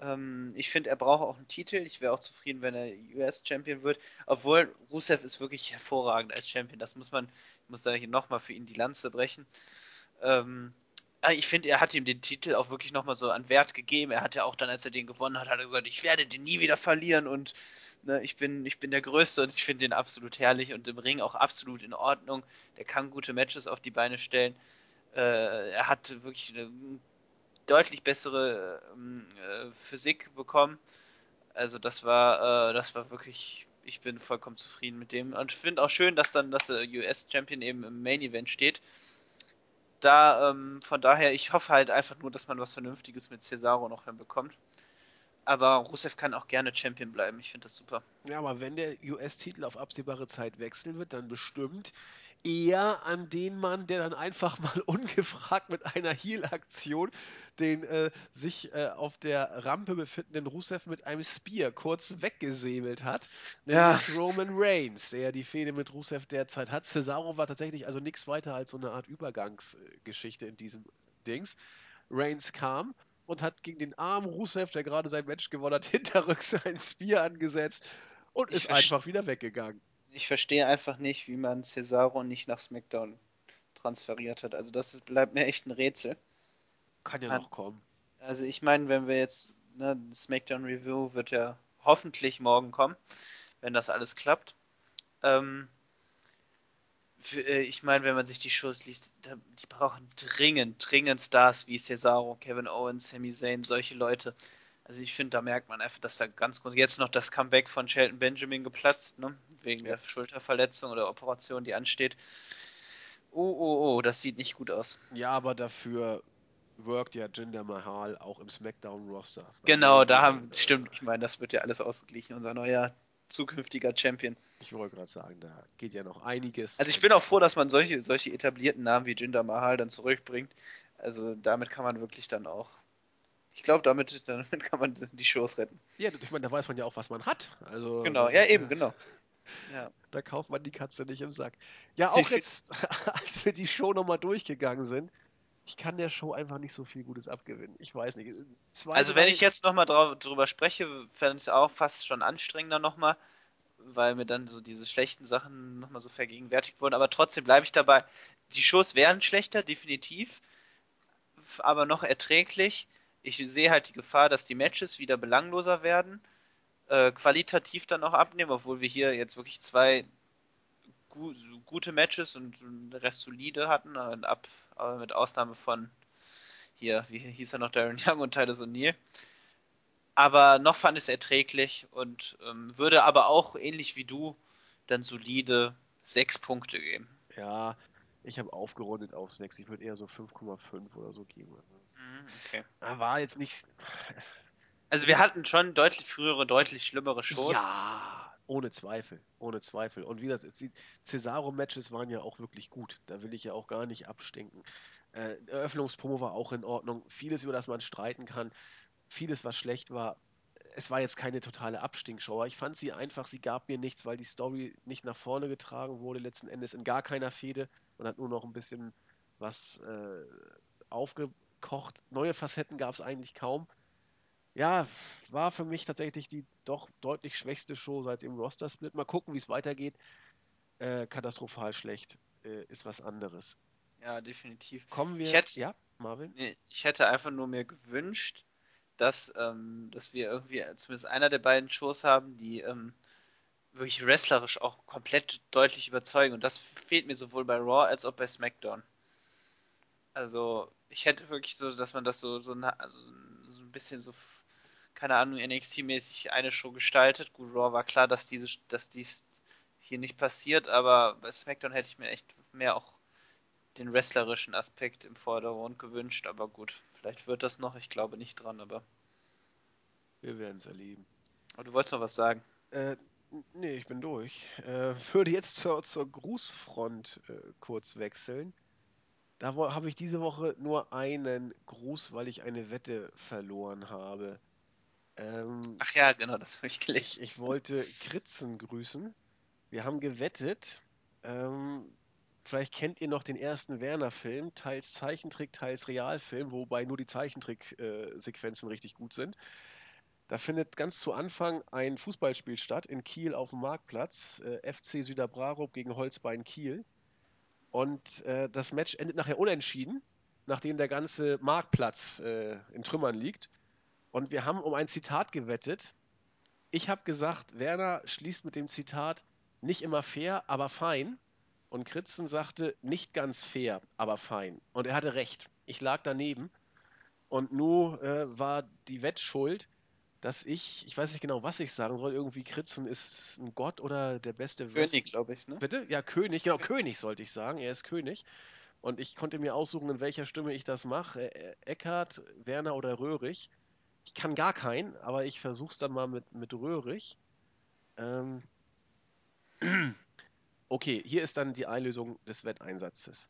S2: Ähm, ich finde, er braucht auch einen Titel. Ich wäre auch zufrieden, wenn er US-Champion wird. Obwohl, Rusev ist wirklich hervorragend als Champion. Das muss man, ich muss da hier nochmal für ihn die Lanze brechen. Ähm, ich finde, er hat ihm den Titel auch wirklich nochmal so an Wert gegeben. Er hat ja auch dann, als er den gewonnen hat, hat er gesagt, ich werde den nie wieder verlieren und ne, ich bin, ich bin der Größte und ich finde den absolut herrlich und im Ring auch absolut in Ordnung. Der kann gute Matches auf die Beine stellen. Äh, er hat wirklich eine deutlich bessere ähm, äh, Physik bekommen. Also das war, äh, das war wirklich, ich bin vollkommen zufrieden mit dem. Und ich finde auch schön, dass dann der US-Champion eben im Main Event steht. Da, ähm, von daher, ich hoffe halt einfach nur, dass man was Vernünftiges mit Cesaro noch hinbekommt. Aber Rusev kann auch gerne Champion bleiben. Ich finde das super.
S1: Ja, aber wenn der US-Titel auf absehbare Zeit wechseln wird, dann bestimmt eher an den Mann, der dann einfach mal ungefragt mit einer Heal-Aktion den äh, sich äh, auf der Rampe befindenden Rusev mit einem Spear kurz weggesäbelt hat, nämlich ja. Roman Reigns, der die Fehde mit Rusev derzeit hat. Cesaro war tatsächlich also nichts weiter als so eine Art Übergangsgeschichte in diesem Dings. Reigns kam und hat gegen den armen Rusev, der gerade sein Match gewonnen hat, hinterrücks ein Spear angesetzt und ich ist einfach wieder weggegangen.
S2: Ich verstehe einfach nicht, wie man Cesaro nicht nach SmackDown transferiert hat. Also das bleibt mir echt ein Rätsel.
S1: Kann ja noch kommen.
S2: Also ich meine, wenn wir jetzt, ne, SmackDown Review wird ja hoffentlich morgen kommen, wenn das alles klappt. Ähm, äh, ich meine, wenn man sich die Shows liest, die brauchen dringend, dringend Stars wie Cesaro, Kevin Owens, Sami Zayn, solche Leute. Also ich finde, da merkt man einfach, dass da ganz gut jetzt noch das Comeback von Shelton Benjamin geplatzt, ne? Wegen ja. der Schulterverletzung oder Operation, die ansteht. Oh, oh, oh, das sieht nicht gut aus.
S1: Ja, aber dafür worked ja Jinder Mahal auch im SmackDown-Roster.
S2: Genau, da haben, stimmt, ich meine, das wird ja alles ausgeglichen, unser neuer zukünftiger Champion.
S1: Ich wollte gerade sagen, da geht ja noch einiges.
S2: Also ich bin auch froh, dass man solche, solche etablierten Namen wie Jinder Mahal dann zurückbringt. Also damit kann man wirklich dann auch. Ich glaube, damit, damit kann man die Shows retten.
S1: Ja, ich meine, da weiß man ja auch, was man hat. Also,
S2: genau, ja, eben, genau.
S1: Ja. Da kauft man die Katze nicht im Sack. Ja, auch jetzt, als wir die Show nochmal durchgegangen sind, ich kann der Show einfach nicht so viel Gutes abgewinnen. Ich weiß nicht.
S2: Zwei, also wenn ich jetzt nochmal drüber spreche, fände ich es auch fast schon anstrengender nochmal, weil mir dann so diese schlechten Sachen nochmal so vergegenwärtigt wurden. Aber trotzdem bleibe ich dabei. Die Shows wären schlechter, definitiv, aber noch erträglich. Ich sehe halt die Gefahr, dass die Matches wieder belangloser werden, äh, qualitativ dann auch abnehmen, obwohl wir hier jetzt wirklich zwei gu gute Matches und der Rest solide hatten, ab aber mit Ausnahme von hier, wie hieß er noch, Darren Young und Tyler O'Neill. Aber noch fand ich es erträglich und ähm, würde aber auch, ähnlich wie du, dann solide sechs Punkte geben.
S1: Ja, ich habe aufgerundet auf sechs. Ich würde eher so 5,5 oder so geben.
S2: Okay.
S1: War jetzt nicht.
S2: Also wir hatten schon deutlich frühere, deutlich schlimmere Shows.
S1: Ja, ohne Zweifel, ohne Zweifel. Und wie das ist, die Cesaro-Matches waren ja auch wirklich gut. Da will ich ja auch gar nicht abstinken. Äh, Eröffnungspromo war auch in Ordnung. Vieles, über das man streiten kann. Vieles, was schlecht war. Es war jetzt keine totale Abstinkshow. Ich fand sie einfach, sie gab mir nichts, weil die Story nicht nach vorne getragen wurde, letzten Endes in gar keiner Fehde. Man hat nur noch ein bisschen was äh, aufgekocht. Neue Facetten gab es eigentlich kaum ja, war für mich tatsächlich die doch deutlich schwächste Show seit dem Roster-Split. Mal gucken, wie es weitergeht. Äh, katastrophal schlecht äh, ist was anderes.
S2: Ja, definitiv.
S1: Kommen wir.
S2: Ich hätte,
S1: ja, Marvin?
S2: Ich hätte einfach nur mir gewünscht, dass, ähm, dass wir irgendwie zumindest einer der beiden Shows haben, die ähm, wirklich wrestlerisch auch komplett deutlich überzeugen. Und das fehlt mir sowohl bei Raw als auch bei SmackDown. Also, ich hätte wirklich so, dass man das so, so, also, so ein bisschen so keine Ahnung, NXT-mäßig eine Show gestaltet. Gut, Raw war klar, dass diese, dass dies hier nicht passiert, aber bei SmackDown hätte ich mir echt mehr auch den wrestlerischen Aspekt im Vordergrund gewünscht, aber gut, vielleicht wird das noch, ich glaube nicht dran, aber.
S1: Wir werden es erleben.
S2: Aber du wolltest noch was sagen?
S1: Äh, nee, ich bin durch. Äh, würde jetzt zur, zur Grußfront äh, kurz wechseln. Da habe ich diese Woche nur einen Gruß, weil ich eine Wette verloren habe.
S2: Ähm, Ach ja, genau, das habe ich gelesen.
S1: Ich, ich, wollte Kritzen grüßen. Wir haben gewettet. Ähm, vielleicht kennt ihr noch den ersten Werner-Film, teils Zeichentrick, teils Realfilm, wobei nur die Zeichentrick-Sequenzen richtig gut sind. Da findet ganz zu Anfang ein Fußballspiel statt in Kiel auf dem Marktplatz. Äh, FC Süderbrarup gegen Holzbein Kiel. Und äh, das Match endet nachher unentschieden, nachdem der ganze Marktplatz äh, in Trümmern liegt. Und wir haben um ein Zitat gewettet. Ich habe gesagt, Werner schließt mit dem Zitat nicht immer fair, aber fein. Und Kritzen sagte nicht ganz fair, aber fein. Und er hatte recht. Ich lag daneben. Und nun äh, war die Wettschuld, dass ich, ich weiß nicht genau, was ich sagen soll, irgendwie Kritzen ist ein Gott oder der beste
S2: König, glaube ich, ne?
S1: Bitte? Ja, König, genau, König sollte ich sagen. Er ist König. Und ich konnte mir aussuchen, in welcher Stimme ich das mache. Äh, Eckart, Werner oder Röhrig. Ich kann gar keinen, aber ich versuch's dann mal mit, mit Röhrig. Ähm. Okay, hier ist dann die Einlösung des Wetteinsatzes.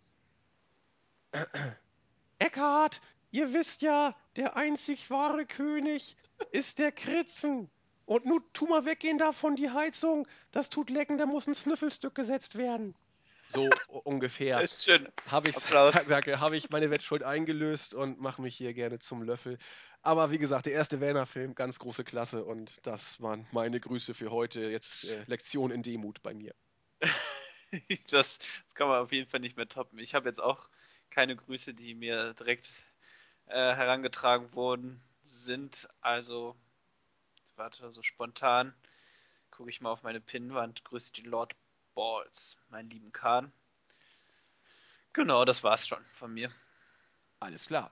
S1: Eckart, ihr wisst ja, der einzig wahre König ist der Kritzen. Und nun tu mal weggehen da von die Heizung. Das tut lecken, da muss ein Sniffelstück gesetzt werden. So ungefähr. Habe ich,
S2: Applaus.
S1: danke, habe ich meine Wettschuld eingelöst und mache mich hier gerne zum Löffel. Aber wie gesagt, der erste Werner-Film, ganz große Klasse und das waren meine Grüße für heute. Jetzt äh, Lektion in Demut bei mir.
S2: Das, das kann man auf jeden Fall nicht mehr toppen. Ich habe jetzt auch keine Grüße, die mir direkt äh, herangetragen worden sind. Also, warte, so spontan gucke ich mal auf meine Pinnwand. Grüße die Lord Balls, meinen lieben Kahn. Genau, das war's schon von mir.
S1: Alles klar.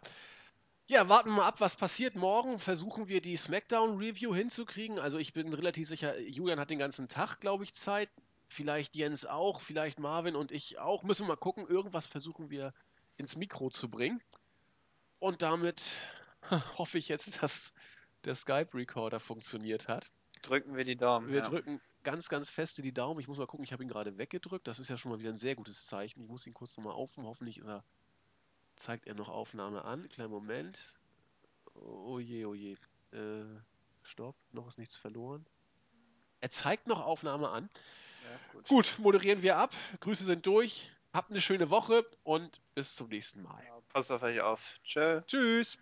S1: Ja, warten wir mal ab, was passiert. Morgen versuchen wir die SmackDown-Review hinzukriegen. Also ich bin relativ sicher, Julian hat den ganzen Tag, glaube ich, Zeit. Vielleicht Jens auch, vielleicht Marvin und ich auch. Müssen wir mal gucken. Irgendwas versuchen wir ins Mikro zu bringen. Und damit hoffe ich jetzt, dass der Skype-Recorder funktioniert hat.
S2: Drücken wir die Daumen.
S1: Wir
S2: ja.
S1: drücken ganz, ganz feste die Daumen. Ich muss mal gucken, ich habe ihn gerade weggedrückt. Das ist ja schon mal wieder ein sehr gutes Zeichen. Ich muss ihn kurz nochmal aufnehmen. Hoffentlich er, zeigt er noch Aufnahme an. Kleinen Moment. Oh je, oh je. Äh, stopp, noch ist nichts verloren. Er zeigt noch Aufnahme an.
S2: Ja, gut.
S1: Gut, moderieren wir ab. Grüße sind durch. Habt eine schöne Woche und bis zum nächsten Mal.
S2: Passt auf euch auf. Tschö.
S1: Tschüss.